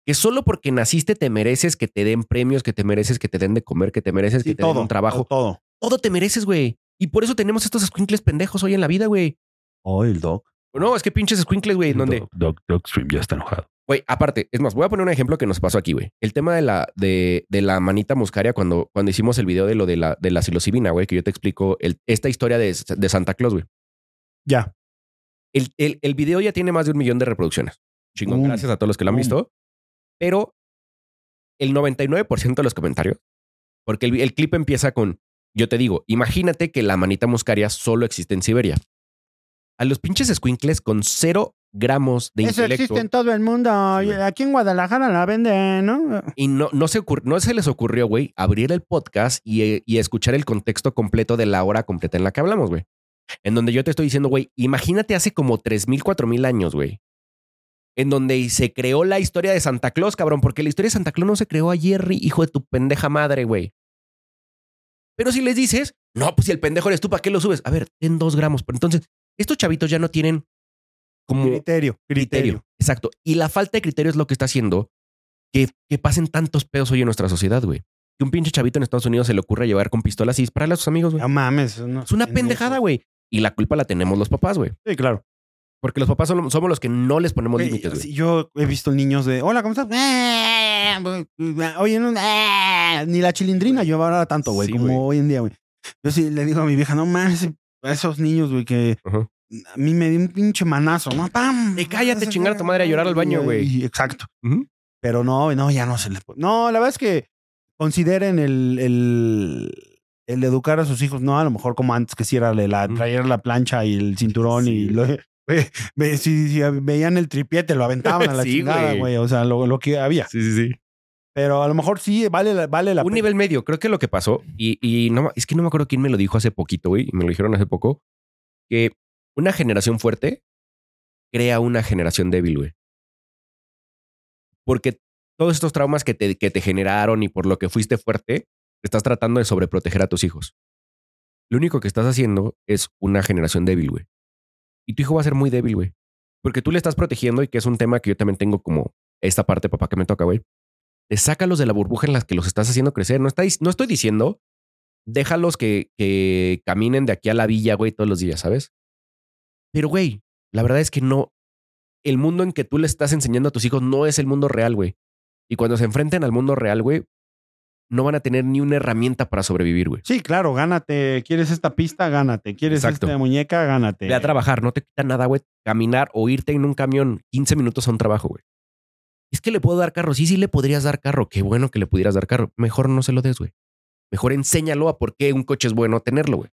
Que solo porque naciste te mereces que te den premios, que te mereces que te den de comer, que te mereces Sí, que te den un trabajo. Todo. Todo te mereces, güey. Y por eso tenemos estos squinkles pendejos hoy en la vida, güey. Oh, el doc. No, es que pinches squinkles, güey, donde, Doc, Doc, Docstream ya está enojado. güey, aparte, es más, voy a poner un ejemplo que nos pasó aquí, güey. El tema de la, de, de la manita muscaria cuando, cuando hicimos el video de lo de la, de la psilocibina, güey, que yo te explico el- esta historia de, de Santa Claus, güey. Ya. El, el, el video ya tiene más de un millón de reproducciones. Chingón, Boom. gracias a todos los que lo han Boom. visto. Pero el 99% de los comentarios, porque el, el clip empieza con, yo te digo, imagínate que la manita muscaria solo existe en Siberia. A los pinches squinkles con cero gramos de Eso intelecto existe en todo el mundo. Aquí en Guadalajara la venden, ¿no? y no, no, se ocur- no se les ocurrió, güey, abrir el podcast y, eh, y escuchar el contexto completo de la hora completa en la que hablamos, güey. En donde yo te estoy diciendo, güey, imagínate hace como 3.000, 4.000 años, güey. En donde se creó la historia de Santa Claus, cabrón, porque la historia de Santa Claus no se creó ayer, hijo de tu pendeja madre, güey. Pero si les dices, no, pues si el pendejo eres tú, ¿para qué lo subes? A ver, ten dos gramos. Pero entonces, estos chavitos ya no tienen como Criterio, criterio. Exacto. Y la falta de criterio es lo que está haciendo que, que pasen tantos pedos hoy en nuestra sociedad, güey. Que un pinche chavito en Estados Unidos se le ocurre llevar con pistolas y dispararle a sus amigos, güey. No mames. no, Es una pendejada, güey. Y la culpa la tenemos los papás, güey. Sí, claro. Porque los papás son- somos los que no les ponemos límites, güey. yo he visto niños de, hola, ¿cómo estás? Oye, no, eh, ni la chilindrina llevaba tanto, güey, Sí, como hoy en día, güey. Yo sí le digo a mi vieja, no mames, a esos niños, güey, que a mí me dio un pinche manazo, ¿no? ¡Pam! Eh, cállate, chingar a tu madre a llorar al baño, güey. Y- Exacto. Pero no, no, ya no se les puede. No, la verdad es que consideren el, el, el educar a sus hijos, no a lo mejor como antes que si era la, traer la plancha y el cinturón y lo, ve- si, si veían el tripiete lo aventaban a la *laughs* Sí, chingada, güey. güey. O sea, lo, lo que había. Sí, sí, sí. Pero a lo mejor sí vale la, vale la Un pena. nivel medio. Creo que lo que pasó, y, y no, es que no me acuerdo quién me lo dijo hace poquito, güey, y me lo dijeron hace poco, que una generación fuerte crea una generación débil, güey. Porque todos estos traumas que te, que te generaron y por lo que fuiste fuerte, estás tratando de sobreproteger a tus hijos. Lo único que estás haciendo es una generación débil, güey. Y tu hijo va a ser muy débil, güey. Porque tú le estás protegiendo y que es un tema que yo también tengo como esta parte, papá, que me toca, güey. Sácalos de la burbuja en la que los estás haciendo crecer. No, no estoy diciendo, déjalos que, que caminen de aquí a la villa, güey, todos los días, ¿sabes? Pero, güey, la verdad es que no. El mundo en que tú le estás enseñando a tus hijos no es el mundo real, güey. Y cuando se enfrenten al mundo real, güey, no van a tener ni una herramienta para sobrevivir, güey. Sí, claro, gánate. ¿Quieres esta pista? Gánate. ¿Quieres Exacto. esta muñeca? Gánate. Ve a trabajar, no te quita nada, güey. Caminar o irte en un camión 15 minutos a un trabajo, güey. Es que le puedo dar carro. Sí, sí le podrías dar carro. Qué bueno que le pudieras dar carro. Mejor no se lo des, güey. Mejor enséñalo a por qué un coche es bueno tenerlo, güey.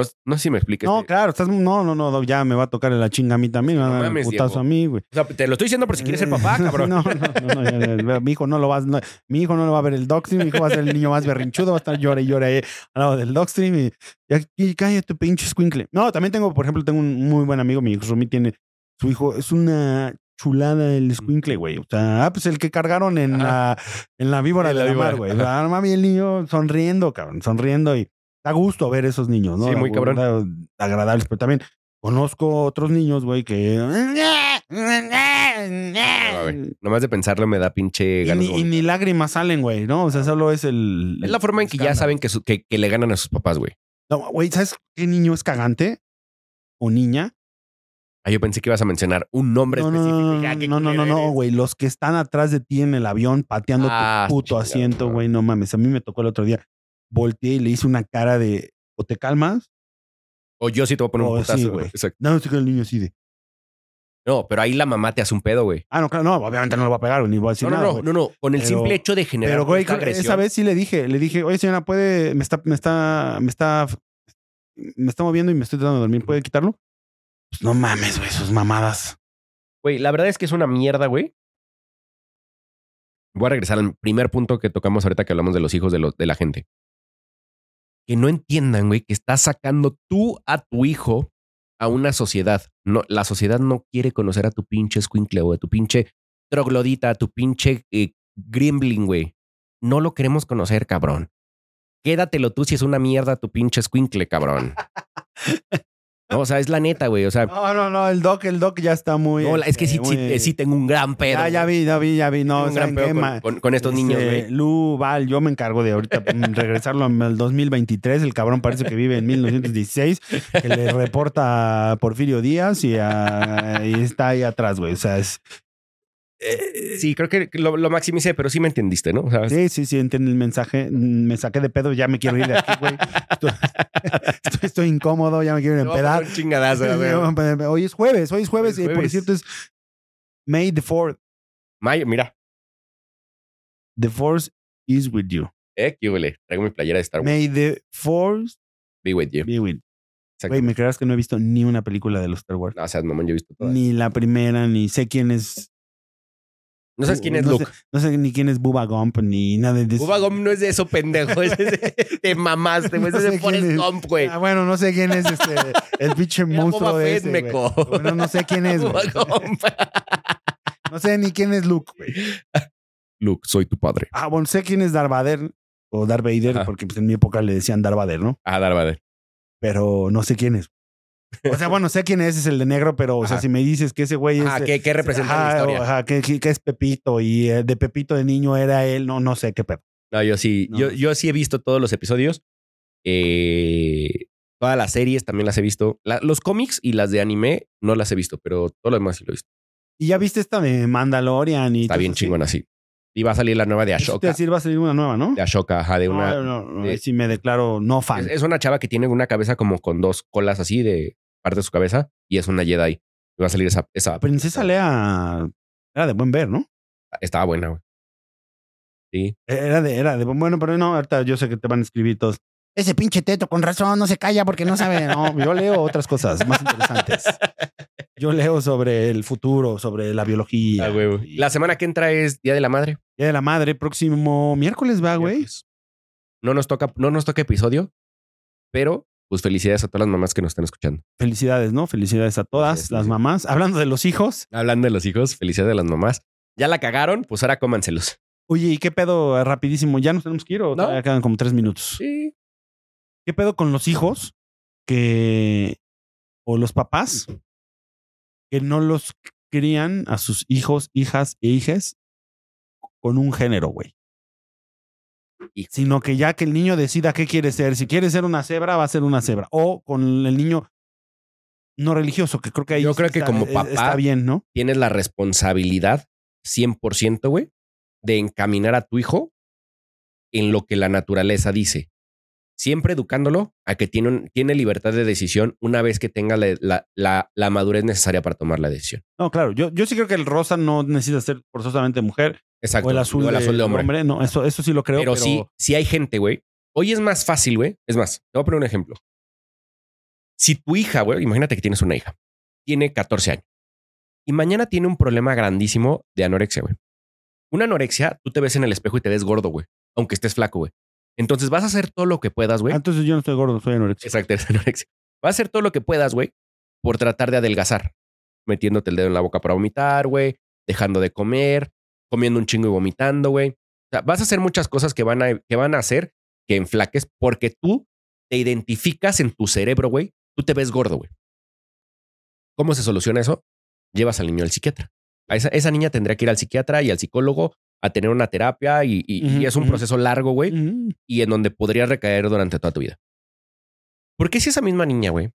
No, no sé si me expliques. No, claro, estás. No, no, no, ya me va a tocar la chinga a mí también. Me No va a dar mames, un putazo Diego. a mí, güey. O sea, te lo estoy diciendo por si quieres ser papá, cabrón. *laughs* no, no, no, no, ya, ya, mi hijo no lo va, no, mi hijo no lo va a ver el Dogstream, mi hijo va a ser el niño más berrinchudo, va a estar llora y llora ahí al lado del Dogstream y, y aquí cállate tu pinche squinkle. No, también tengo, por ejemplo, tengo un muy buen amigo, mi hijo Rumi tiene, su hijo, es una chulada el squinkle, güey. O sea, ah, pues el que cargaron en la, en la víbora la de la víbora, mar, güey. Ah, mami, el niño sonriendo, cabrón, sonriendo y da gusto ver esos niños, ¿no? Sí, muy cabrón. da- agradables, pero también conozco otros niños, güey, que... No. *laughs* Nomás de pensarlo me da pinche Y ganas. ni, y ni lágrimas salen, güey, ¿no? O sea, solo es el. es la forma en que ya saben que, su- que, que le ganan a sus papás, güey. No, güey, ¿sabes qué niño es cagante? ¿O niña? Ah, yo pensé que ibas a mencionar un nombre No, no, específico. no, no, no, no, culero no, güey. Los que están atrás de ti en el avión pateando Ah, tu puto chingada, asiento, güey. No mames. A mí me tocó el otro día. Volteé y le hice una cara de. ¿O te calmas? O yo sí te voy a poner un putazo. sí, güey. Exacto. No, estoy con el niño así de. No, pero ahí la mamá te hace un pedo, güey. Ah, no, claro, no, obviamente no le voy a pegar, ni voy a decir No, no, nada. no, güey. no, no. Con el Pero- simple hecho de generar Pero, güey, esa vez sí le dije, le dije, oye, señora, puede, me está, me está, me está, me está moviendo y me estoy tratando de dormir, ¿puede quitarlo? Pues no mames, güey, sus mamadas. Güey, la verdad es que es una mierda, güey. Voy a regresar al primer punto que tocamos ahorita que hablamos de los hijos de, los- de la gente. Que no entiendan, güey, que estás sacando tú a tu hijo a una sociedad. No, la sociedad no quiere conocer a tu pinche squinkle o a tu pinche troglodita, a tu pinche eh, gremlin, güey. No lo queremos conocer, cabrón. Quédatelo tú si es una mierda tu pinche squinkle, cabrón. *laughs* No, o sea, es la neta, güey. O sea, No, no, no, el doc, el doc ya está muy. no, es que sí, este, sí, sí tengo un gran pedo. Ya, ya vi, ya vi, ya vi. No, Tengo un gran ¿saben pedo con, ma? con- con estos niños, Este, güey. Lu, Val, yo me encargo de ahorita *laughs* regresarlo al 2023. El cabrón parece que vive en 1916, que le reporta a Porfirio Díaz y, a- y está ahí atrás, güey. O sea, es. Eh, Sí, creo que lo, lo maximicé, pero sí me entendiste, ¿no? Sí, sí, sí, entiendo el mensaje. Mm, Me saqué de pedo, ya me quiero ir de aquí, güey. Estoy, *laughs* estoy, estoy incómodo, ya me quiero ir voy a empedar. poner un chingadazo, güey. Hoy es jueves, hoy es jueves, Hoy es y por cierto es May the 4th. Mayo, mira. The Force is with you. Eh, qué huele. Traigo mi playera de Star Wars. May the Force Be with you. be with you. Güey, me creerás que no he visto ni una película de los Star Wars. No, o sea, mamón, yo he visto todas. Ni la primera, ni sé quién es. No sabes quién es no Luke. Sé, no sé ni quién es Bubba Gump, ni nada de eso. Bubba Gump no es de eso, pendejo. Es de, *laughs* te mamaste, güey. No Es de Forrest es. Gump, güey. Ah, bueno, no sé quién es este, el pinche monstruo Boba de ese, meco. Bueno, no sé quién es, Bubba. Gump. *laughs* No sé ni quién es Luke, güey. Luke, soy tu padre. Ah, bueno, sé quién es Darth Vader o Darth Vader, Ajá. porque pues, en mi época le decían Darth Vader, ¿no? Ah, Darth Vader. Pero no sé quién es. O sea, bueno, sé quién es, es el de negro, pero, o sea, Ajá. si me dices que ese güey es. Ah, ¿qué, qué representa ajá, la historia? Ajá, que, que- que es Pepito y eh, de Pepito de niño era él, no, no sé qué pedo. No, yo sí, No. yo, yo sí he visto todos los episodios. Eh, todas las series también las he visto. La- los cómics y las de anime no las he visto, pero todo lo demás sí lo he visto. Y ya viste esta de Mandalorian y. Está bien chingón así. Y va a salir la nueva de Ashoka. a decir, va a salir una nueva, ¿no? De Ashoka, ajá, de No, una. no, no, de- ahí sí me declaro no fan. Es, es una chava que tiene una cabeza como con dos colas así de parte de su cabeza y es una Jedi. Y va a salir esa. esa princesa Lea era de buen ver, ¿no? Estaba buena, güey. Sí. Era de, era de bueno, pero no, ahorita yo sé que te van a escribir todos. Ese pinche teto, con razón, no se calla porque no sabe. No, yo leo otras cosas más interesantes. Yo leo sobre el futuro, sobre la biología. Ah, La semana que entra es Día de la Madre. Día de la Madre, próximo miércoles va, güey. No nos toca, no nos toca episodio, pero pues felicidades a todas las mamás que nos están escuchando. Felicidades, ¿no? Felicidades a todas las sí. mamás. Hablando de los hijos. Hablando de los hijos, felicidades a las mamás. Ya la cagaron, pues ahora cómanselos. Oye, ¿y qué pedo? Rapidísimo, ¿ya nos tenemos que ir o No. quedan como tres minutos? Sí. ¿Qué pedo con los hijos que... o los papás que no los crían a sus hijos, hijas e hijes con un género, güey? Sino que ya que el niño decida qué quiere ser. Si quiere ser una cebra, va a ser una cebra. O con el niño no religioso, que creo que ahí Yo creo que como eh, papá- está bien, ¿no? Tienes la responsabilidad 100%, güey, de encaminar a tu hijo en lo que la naturaleza dice. Siempre educándolo a que tiene, un- tiene libertad de decisión una vez que tenga la, la- la- la madurez necesaria para tomar la decisión. No, claro. Yo, yo sí creo que el rosa no necesita ser forzosamente mujer. Exacto. o el azul, o el azul de hombre. No, eso, eso sí lo creo. pero, Pero, sí, sí hay gente, güey. Hoy es más fácil, güey. Es más, te voy a poner un ejemplo. Si tu hija, güey, imagínate que tienes una hija, tiene 14 años y mañana tiene un problema grandísimo de anorexia, güey. Una anorexia, tú te ves en el espejo y te ves gordo, güey, aunque estés flaco, güey. Entonces vas a hacer todo lo que puedas, güey. Ah, entonces yo no estoy gordo, soy anoréxico. Exacto, eres anorexia. Vas a hacer todo lo que puedas, güey, por tratar de adelgazar. Metiéndote el dedo en la boca para vomitar, güey, dejando de comer, comiendo un chingo y vomitando, güey. O sea, vas a hacer muchas cosas que van a, que van a hacer que enflaques porque tú te identificas en tu cerebro, güey. Tú te ves gordo, güey. ¿Cómo se soluciona eso? Llevas al niño al psiquiatra. A esa, esa niña tendría que ir al psiquiatra y al psicólogo a tener una terapia y, y- y Ujú, es un proceso largo, güey y en donde podrías recaer durante toda tu vida. Porque si esa misma niña, güey,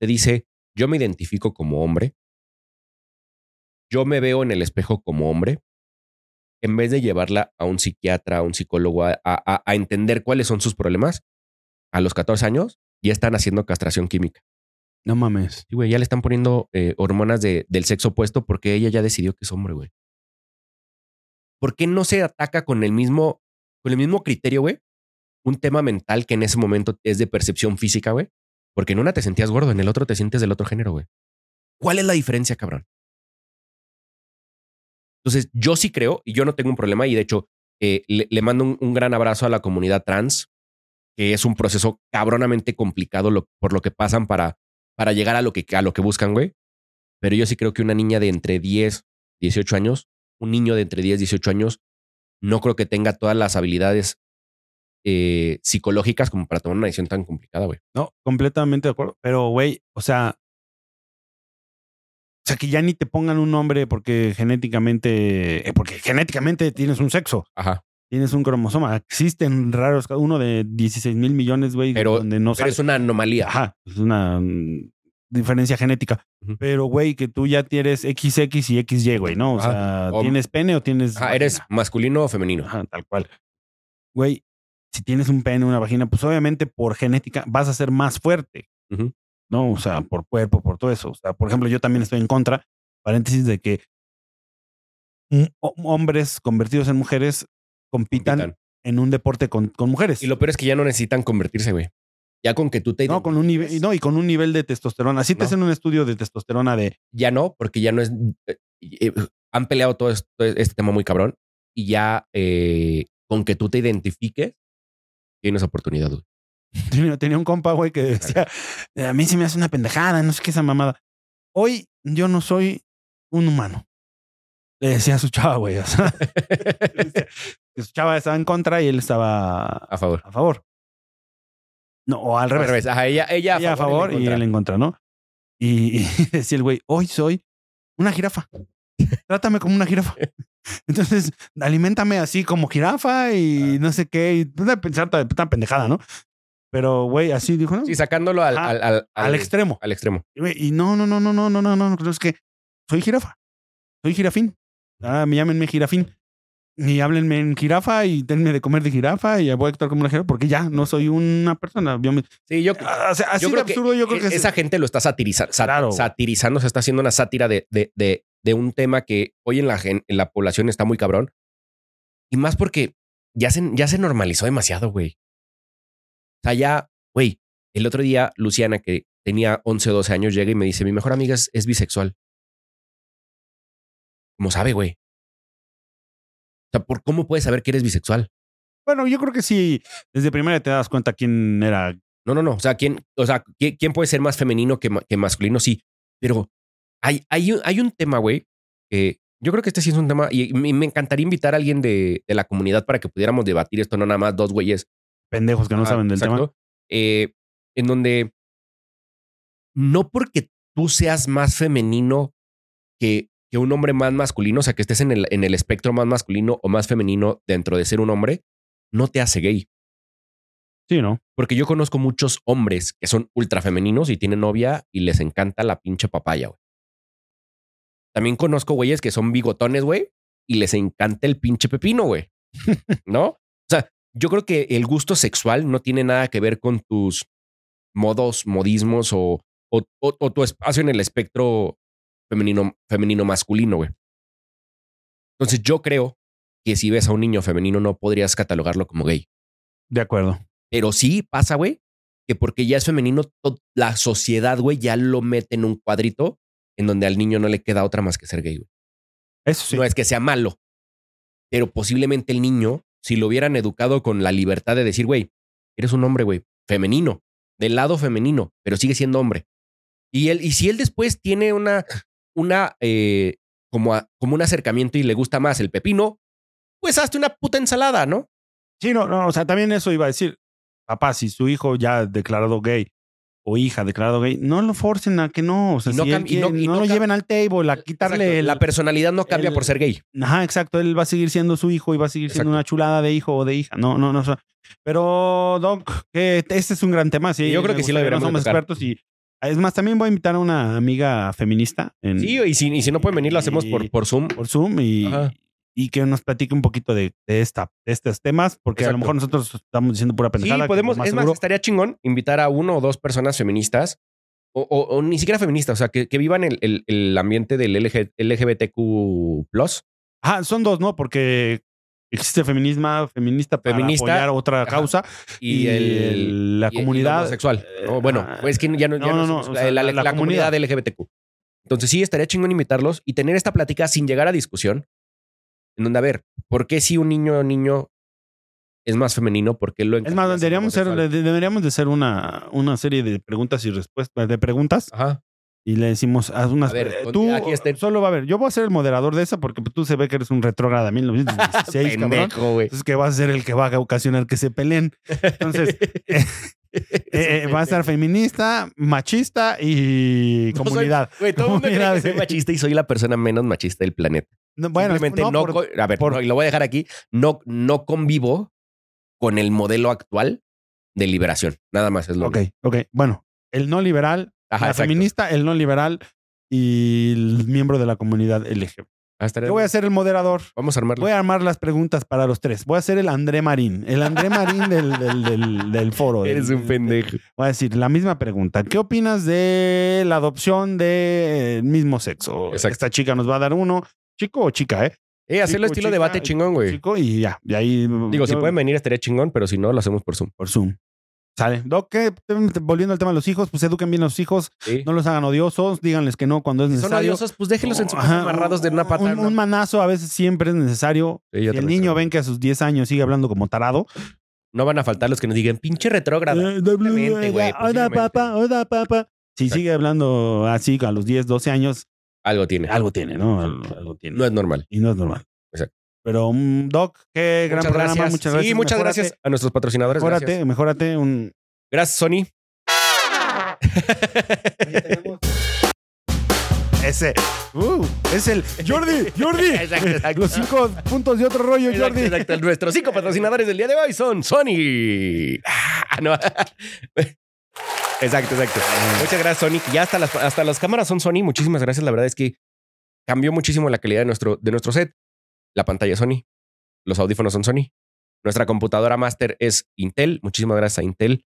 te dice, yo me identifico como hombre, yo me veo en el espejo como hombre, en vez de llevarla a un psiquiatra, a un psicólogo, a, a- a entender cuáles son sus problemas, a los 14 años ya están haciendo castración química. No mames. Sí, güey, ya le están poniendo eh, hormonas de- del sexo opuesto porque ella ya decidió que es hombre, güey. ¿Por qué no se ataca con el mismo, con el mismo criterio, güey? Un tema mental que en ese momento es de percepción física, güey. Porque en una te sentías gordo, en el otro te sientes del otro género, güey. ¿Cuál es la diferencia, cabrón? Entonces, yo sí creo, y yo no tengo un problema, y de hecho, eh, le, mando un, gran abrazo a la comunidad trans, que es un proceso cabronamente complicado por lo que pasan para, para llegar a lo que, a lo que buscan, güey. Pero yo sí creo que una niña de entre 10, 18 años, un niño de entre 10, 18 años, no creo que tenga todas las habilidades eh, psicológicas como para tomar una decisión tan complicada, güey. No, completamente de acuerdo. Pero, güey, o sea. O sea, que ya ni te pongan un nombre porque genéticamente. eh, porque genéticamente tienes un sexo, Ajá. tienes un cromosoma. Existen raros, uno de 16 mil millones, güey, Pero- donde no Pero es una anomalía. Ajá, es una diferencia genética. Pero, güey, que tú ya tienes XX y XY, güey, ¿no? O Ajá. sea, O- ¿tienes pene o tienes. Ajá, ¿Eres masculino o femenino? Ajá, tal cual. Güey, si tienes un pene, una vagina, pues obviamente por genética vas a ser más fuerte. ¿no? O sea, por cuerpo, por todo eso. O sea, por ejemplo, yo también estoy en contra, paréntesis, de que ho- hombres convertidos en mujeres compitan, Compitan. en un deporte con, con mujeres. Y lo peor es que ya no necesitan convertirse, güey. Ya con que tú te no, con un nivel, no, y con un nivel de testosterona. Así te No. hacen un estudio de testosterona de Ya no, porque ya no es. eh, eh, han peleado todo esto- este tema muy cabrón y ya eh, con que tú te identifiques, tienes oportunidad, güey. *laughs* Tenía, tenía un compa, güey, que decía, a mí se me hace una pendejada, no sé qué esa mamada. Hoy yo no soy un humano. Le decía a su chava, güey. O sea, *laughs* su chava estaba en contra y él estaba A favor. a favor. No, o al revés. Al revés. Ajá, ella, ella, Ella a favor en y él en contra, ¿no? Y, y decía el güey, hoy soy una jirafa. Trátame como una jirafa. Entonces, aliméntame así como jirafa y no sé qué. Y una pensar una pendejada, ¿no? Pero, güey, así dijo, ¿no? Sí, sacándolo al, al, al, al extremo. Al extremo. Y, güey, Y no, no, no, no, no, no, no, no, no, es que soy jirafa. Soy jirafín. Ah, me llámenme jirafín. Y háblenme en jirafa y denme de comer de jirafa y voy a actuar como una jirafa porque ya no soy una persona. Yo me- Sí, yo, Ah, o sea, así yo de creo que, absurdo yo creo que es- esa gente lo está satirizando, Claro. satirizando, se está haciendo una sátira de, de, de, de un tema que hoy en la, gen- en la población está muy cabrón. Y más porque ya se, ya se normalizó demasiado, güey. O sea, ya, güey, el otro día Luciana, que tenía 11 o 12 años, llega y me dice, mi mejor amiga es, es bisexual. ¿Cómo sabe, güey? O sea, ¿por cómo puedes saber que eres bisexual? Bueno, yo creo que sí, desde primera te das cuenta quién era. No, no, no. O sea, ¿quién, o sea, ¿quién, puede ser más femenino que, que masculino? Sí. Pero hay, hay, un- hay un tema, güey. que yo creo que este sí es un tema y, y me encantaría invitar a alguien de, de la comunidad para que pudiéramos debatir esto, no nada más dos güeyes. Pendejos que no saben del exacto. Eh, en donde no porque tú seas más femenino que, que un hombre más masculino, o sea, que estés en el, en el espectro más masculino o más femenino dentro de ser un hombre, no te hace gay. Sí, ¿no? Porque yo conozco muchos hombres que son ultra femeninos y tienen novia y les encanta la pinche papaya, güey. También conozco güeyes que son bigotones, güey, y les encanta el pinche pepino, güey. *laughs* ¿No? O sea, yo creo que el gusto sexual no tiene nada que ver con tus modos, modismos o, o, o- o tu espacio en el espectro femenino, femenino masculino, güey. Entonces yo creo que si ves a un niño femenino no podrías catalogarlo como gay. De acuerdo. Pero sí pasa, güey, que porque ya es femenino, la sociedad, güey, ya lo mete en un cuadrito en donde al niño no le queda otra más que ser gay, güey. Eso sí. No es que sea malo, pero posiblemente el niño, si lo hubieran educado con la libertad de decir, güey, eres un hombre, güey, femenino, del lado femenino, pero sigue siendo hombre. Y él, y si él después tiene una, una, eh, como, a- como un acercamiento y le gusta más el pepino, pues hazte una puta ensalada, ¿no? Sí, no, no, o sea, también eso iba a decir. Papá, si su hijo ya declarado gay o hija declarado gay, no lo forcen a que no. O sea, Y no si él no- lo lleven al table, a quitarle Exacto, el- la personalidad no cambia el- por ser gay. Ajá, exacto. Él va a seguir siendo su hijo y va a seguir siendo una chulada de hijo o de hija. No, no, no. o sea, pero, Doc, que este es un gran tema. Sí, Yo creo que sí lo deberíamos No somos tocar. expertos y es más, también voy a invitar a una amiga feminista en, Sí, y si, y si no pueden venir, lo hacemos por, Y- por Zoom. por Zoom y, Ajá. y que nos platique un poquito de, de esta, de estos temas, porque a lo mejor nosotros estamos diciendo pura Sí, pendejada. que podemos. Es más, estaría chingón invitar a uno o dos personas feministas o, o- o ni siquiera feministas, o sea, que, que vivan el, el- el ambiente del LG LGBTQ. Ajá, son dos, ¿no? Porque existe feminismo, feminista para Feminista, apoyar otra ajá, causa y, el. la y- y comunidad homosexual. eh, No, bueno, es que ya no, no, no, no, no, es- o sea, la, la- la la comunidad comunidad. LGBTQ. Entonces sí, estaría chingón invitarlos y tener esta plática sin llegar a discusión. En donde, a ver, ¿por qué si un niño niño es más femenino? ¿Por qué lo Es más, deberíamos, ser, deberíamos de hacer una, una serie de preguntas y respuestas, de preguntas Ajá. Y le decimos, haz unas. A ver, eh, tú aquí está el- solo va a ver. Yo voy a ser el moderador de esa porque tú se ve que eres un retrógrada *laughs* 1916, cabrón. Pendejo, güey. Entonces, que vas a ser el que va a ocasionar que se peleen. Entonces, *laughs* eh, eh, va a estar feminista, machista y *laughs* No soy- comunidad. Güey, todo el mundo cree Comunidad, que soy güey. machista y soy la persona menos machista del planeta. No, bueno, Simplemente no, por- co- a ver, por- no, y lo voy a dejar aquí, no, no convivo con el modelo actual de liberación. Nada más es lo Ok, ok. Bueno, el no liberal, Ajá, la exacto. feminista, el no liberal y el miembro de la comunidad LGBT. Yo voy a ser el moderador. Vamos a armarlo. Voy a armar las preguntas para los tres. Voy a ser el André Marín. El André Marín del, del, del, del foro. *laughs* Eres un pendejo. Voy a decir la misma pregunta. ¿Qué opinas de la adopción del mismo sexo? Exacto. Esta chica nos va a dar uno. Chico o chica, ¿eh? Eh, hacerlo Chico, estilo chica, debate chingón, güey. Chico y ya. Y ahí. Digo, si pueden venir estaría chingón, pero si no, lo hacemos por Zoom. Por Zoom. Sale. Doc, ¿qué? volviendo al tema de los hijos, pues eduquen bien a los hijos. Sí. No los hagan odiosos. Díganles que no cuando es si son necesario. odiosos, pues déjenlos en su casa amarrados de una pata. Un, un manazo a veces siempre es necesario. Sí, si el niño ven que a sus 10 años sigue hablando como tarado. No van a faltar los que nos digan, pinche retrógrada. Eh, güey, Hola, papá. Hola, papá. Si Exacto. sigue hablando así a los 10, 12 años, Algo tiene. algo tiene, ¿no? Algo, algo tiene. No es normal. y no es normal. Exacto. Pero, mm, Doc, qué gran Muchas programa. gracias. Muchas gracias. Sí, muchas Mejórate, gracias a nuestros patrocinadores. Mejórate, Gracias, mejórate. Un... gracias Sony. *laughs* Ese. Uh, es el Jordi, Jordi. *laughs* Exacto, exacto. Los cinco puntos de otro rollo, Exacto, Jordi. exacto. Nuestros cinco patrocinadores del día de hoy son Sony. *laughs* Ah, no. Exacto, exacto. Muchas gracias, Sony. Ya hasta las, hasta las cámaras son Sony. Muchísimas gracias. La verdad es que cambió muchísimo la calidad de nuestro, de nuestro set. La pantalla es Sony. Los audífonos son Sony. Nuestra computadora master es Intel. Muchísimas gracias a Intel.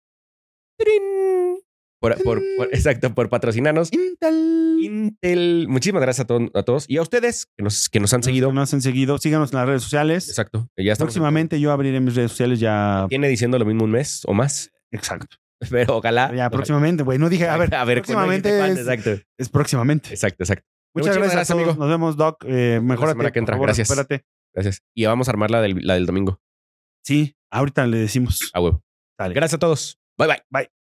Por, por- por- exacto, por patrocinarnos. Intel. Intel. Muchísimas gracias a, to- a todos. Y a ustedes que nos, que nos han seguido. No nos han seguido. Síganos en las redes sociales. Exacto. Ya estamos. Próximamente yo abriré mis redes sociales ya. Tiene diciendo lo mismo un mes o más. Exacto. Pero ojalá. Ya próximamente, güey. No dije, a ver, a ver próximamente es, es próximamente. Exacto, exacto. Muchas gracias, gracias, todos. amigo. Nos vemos, Doc. Eh, mejórate. semana que entra. favor, Gracias. Espérate. Gracias. Y vamos a armar la del, la del domingo. Sí, ahorita le decimos. A huevo. Dale. Gracias a todos. Bye bye. Bye.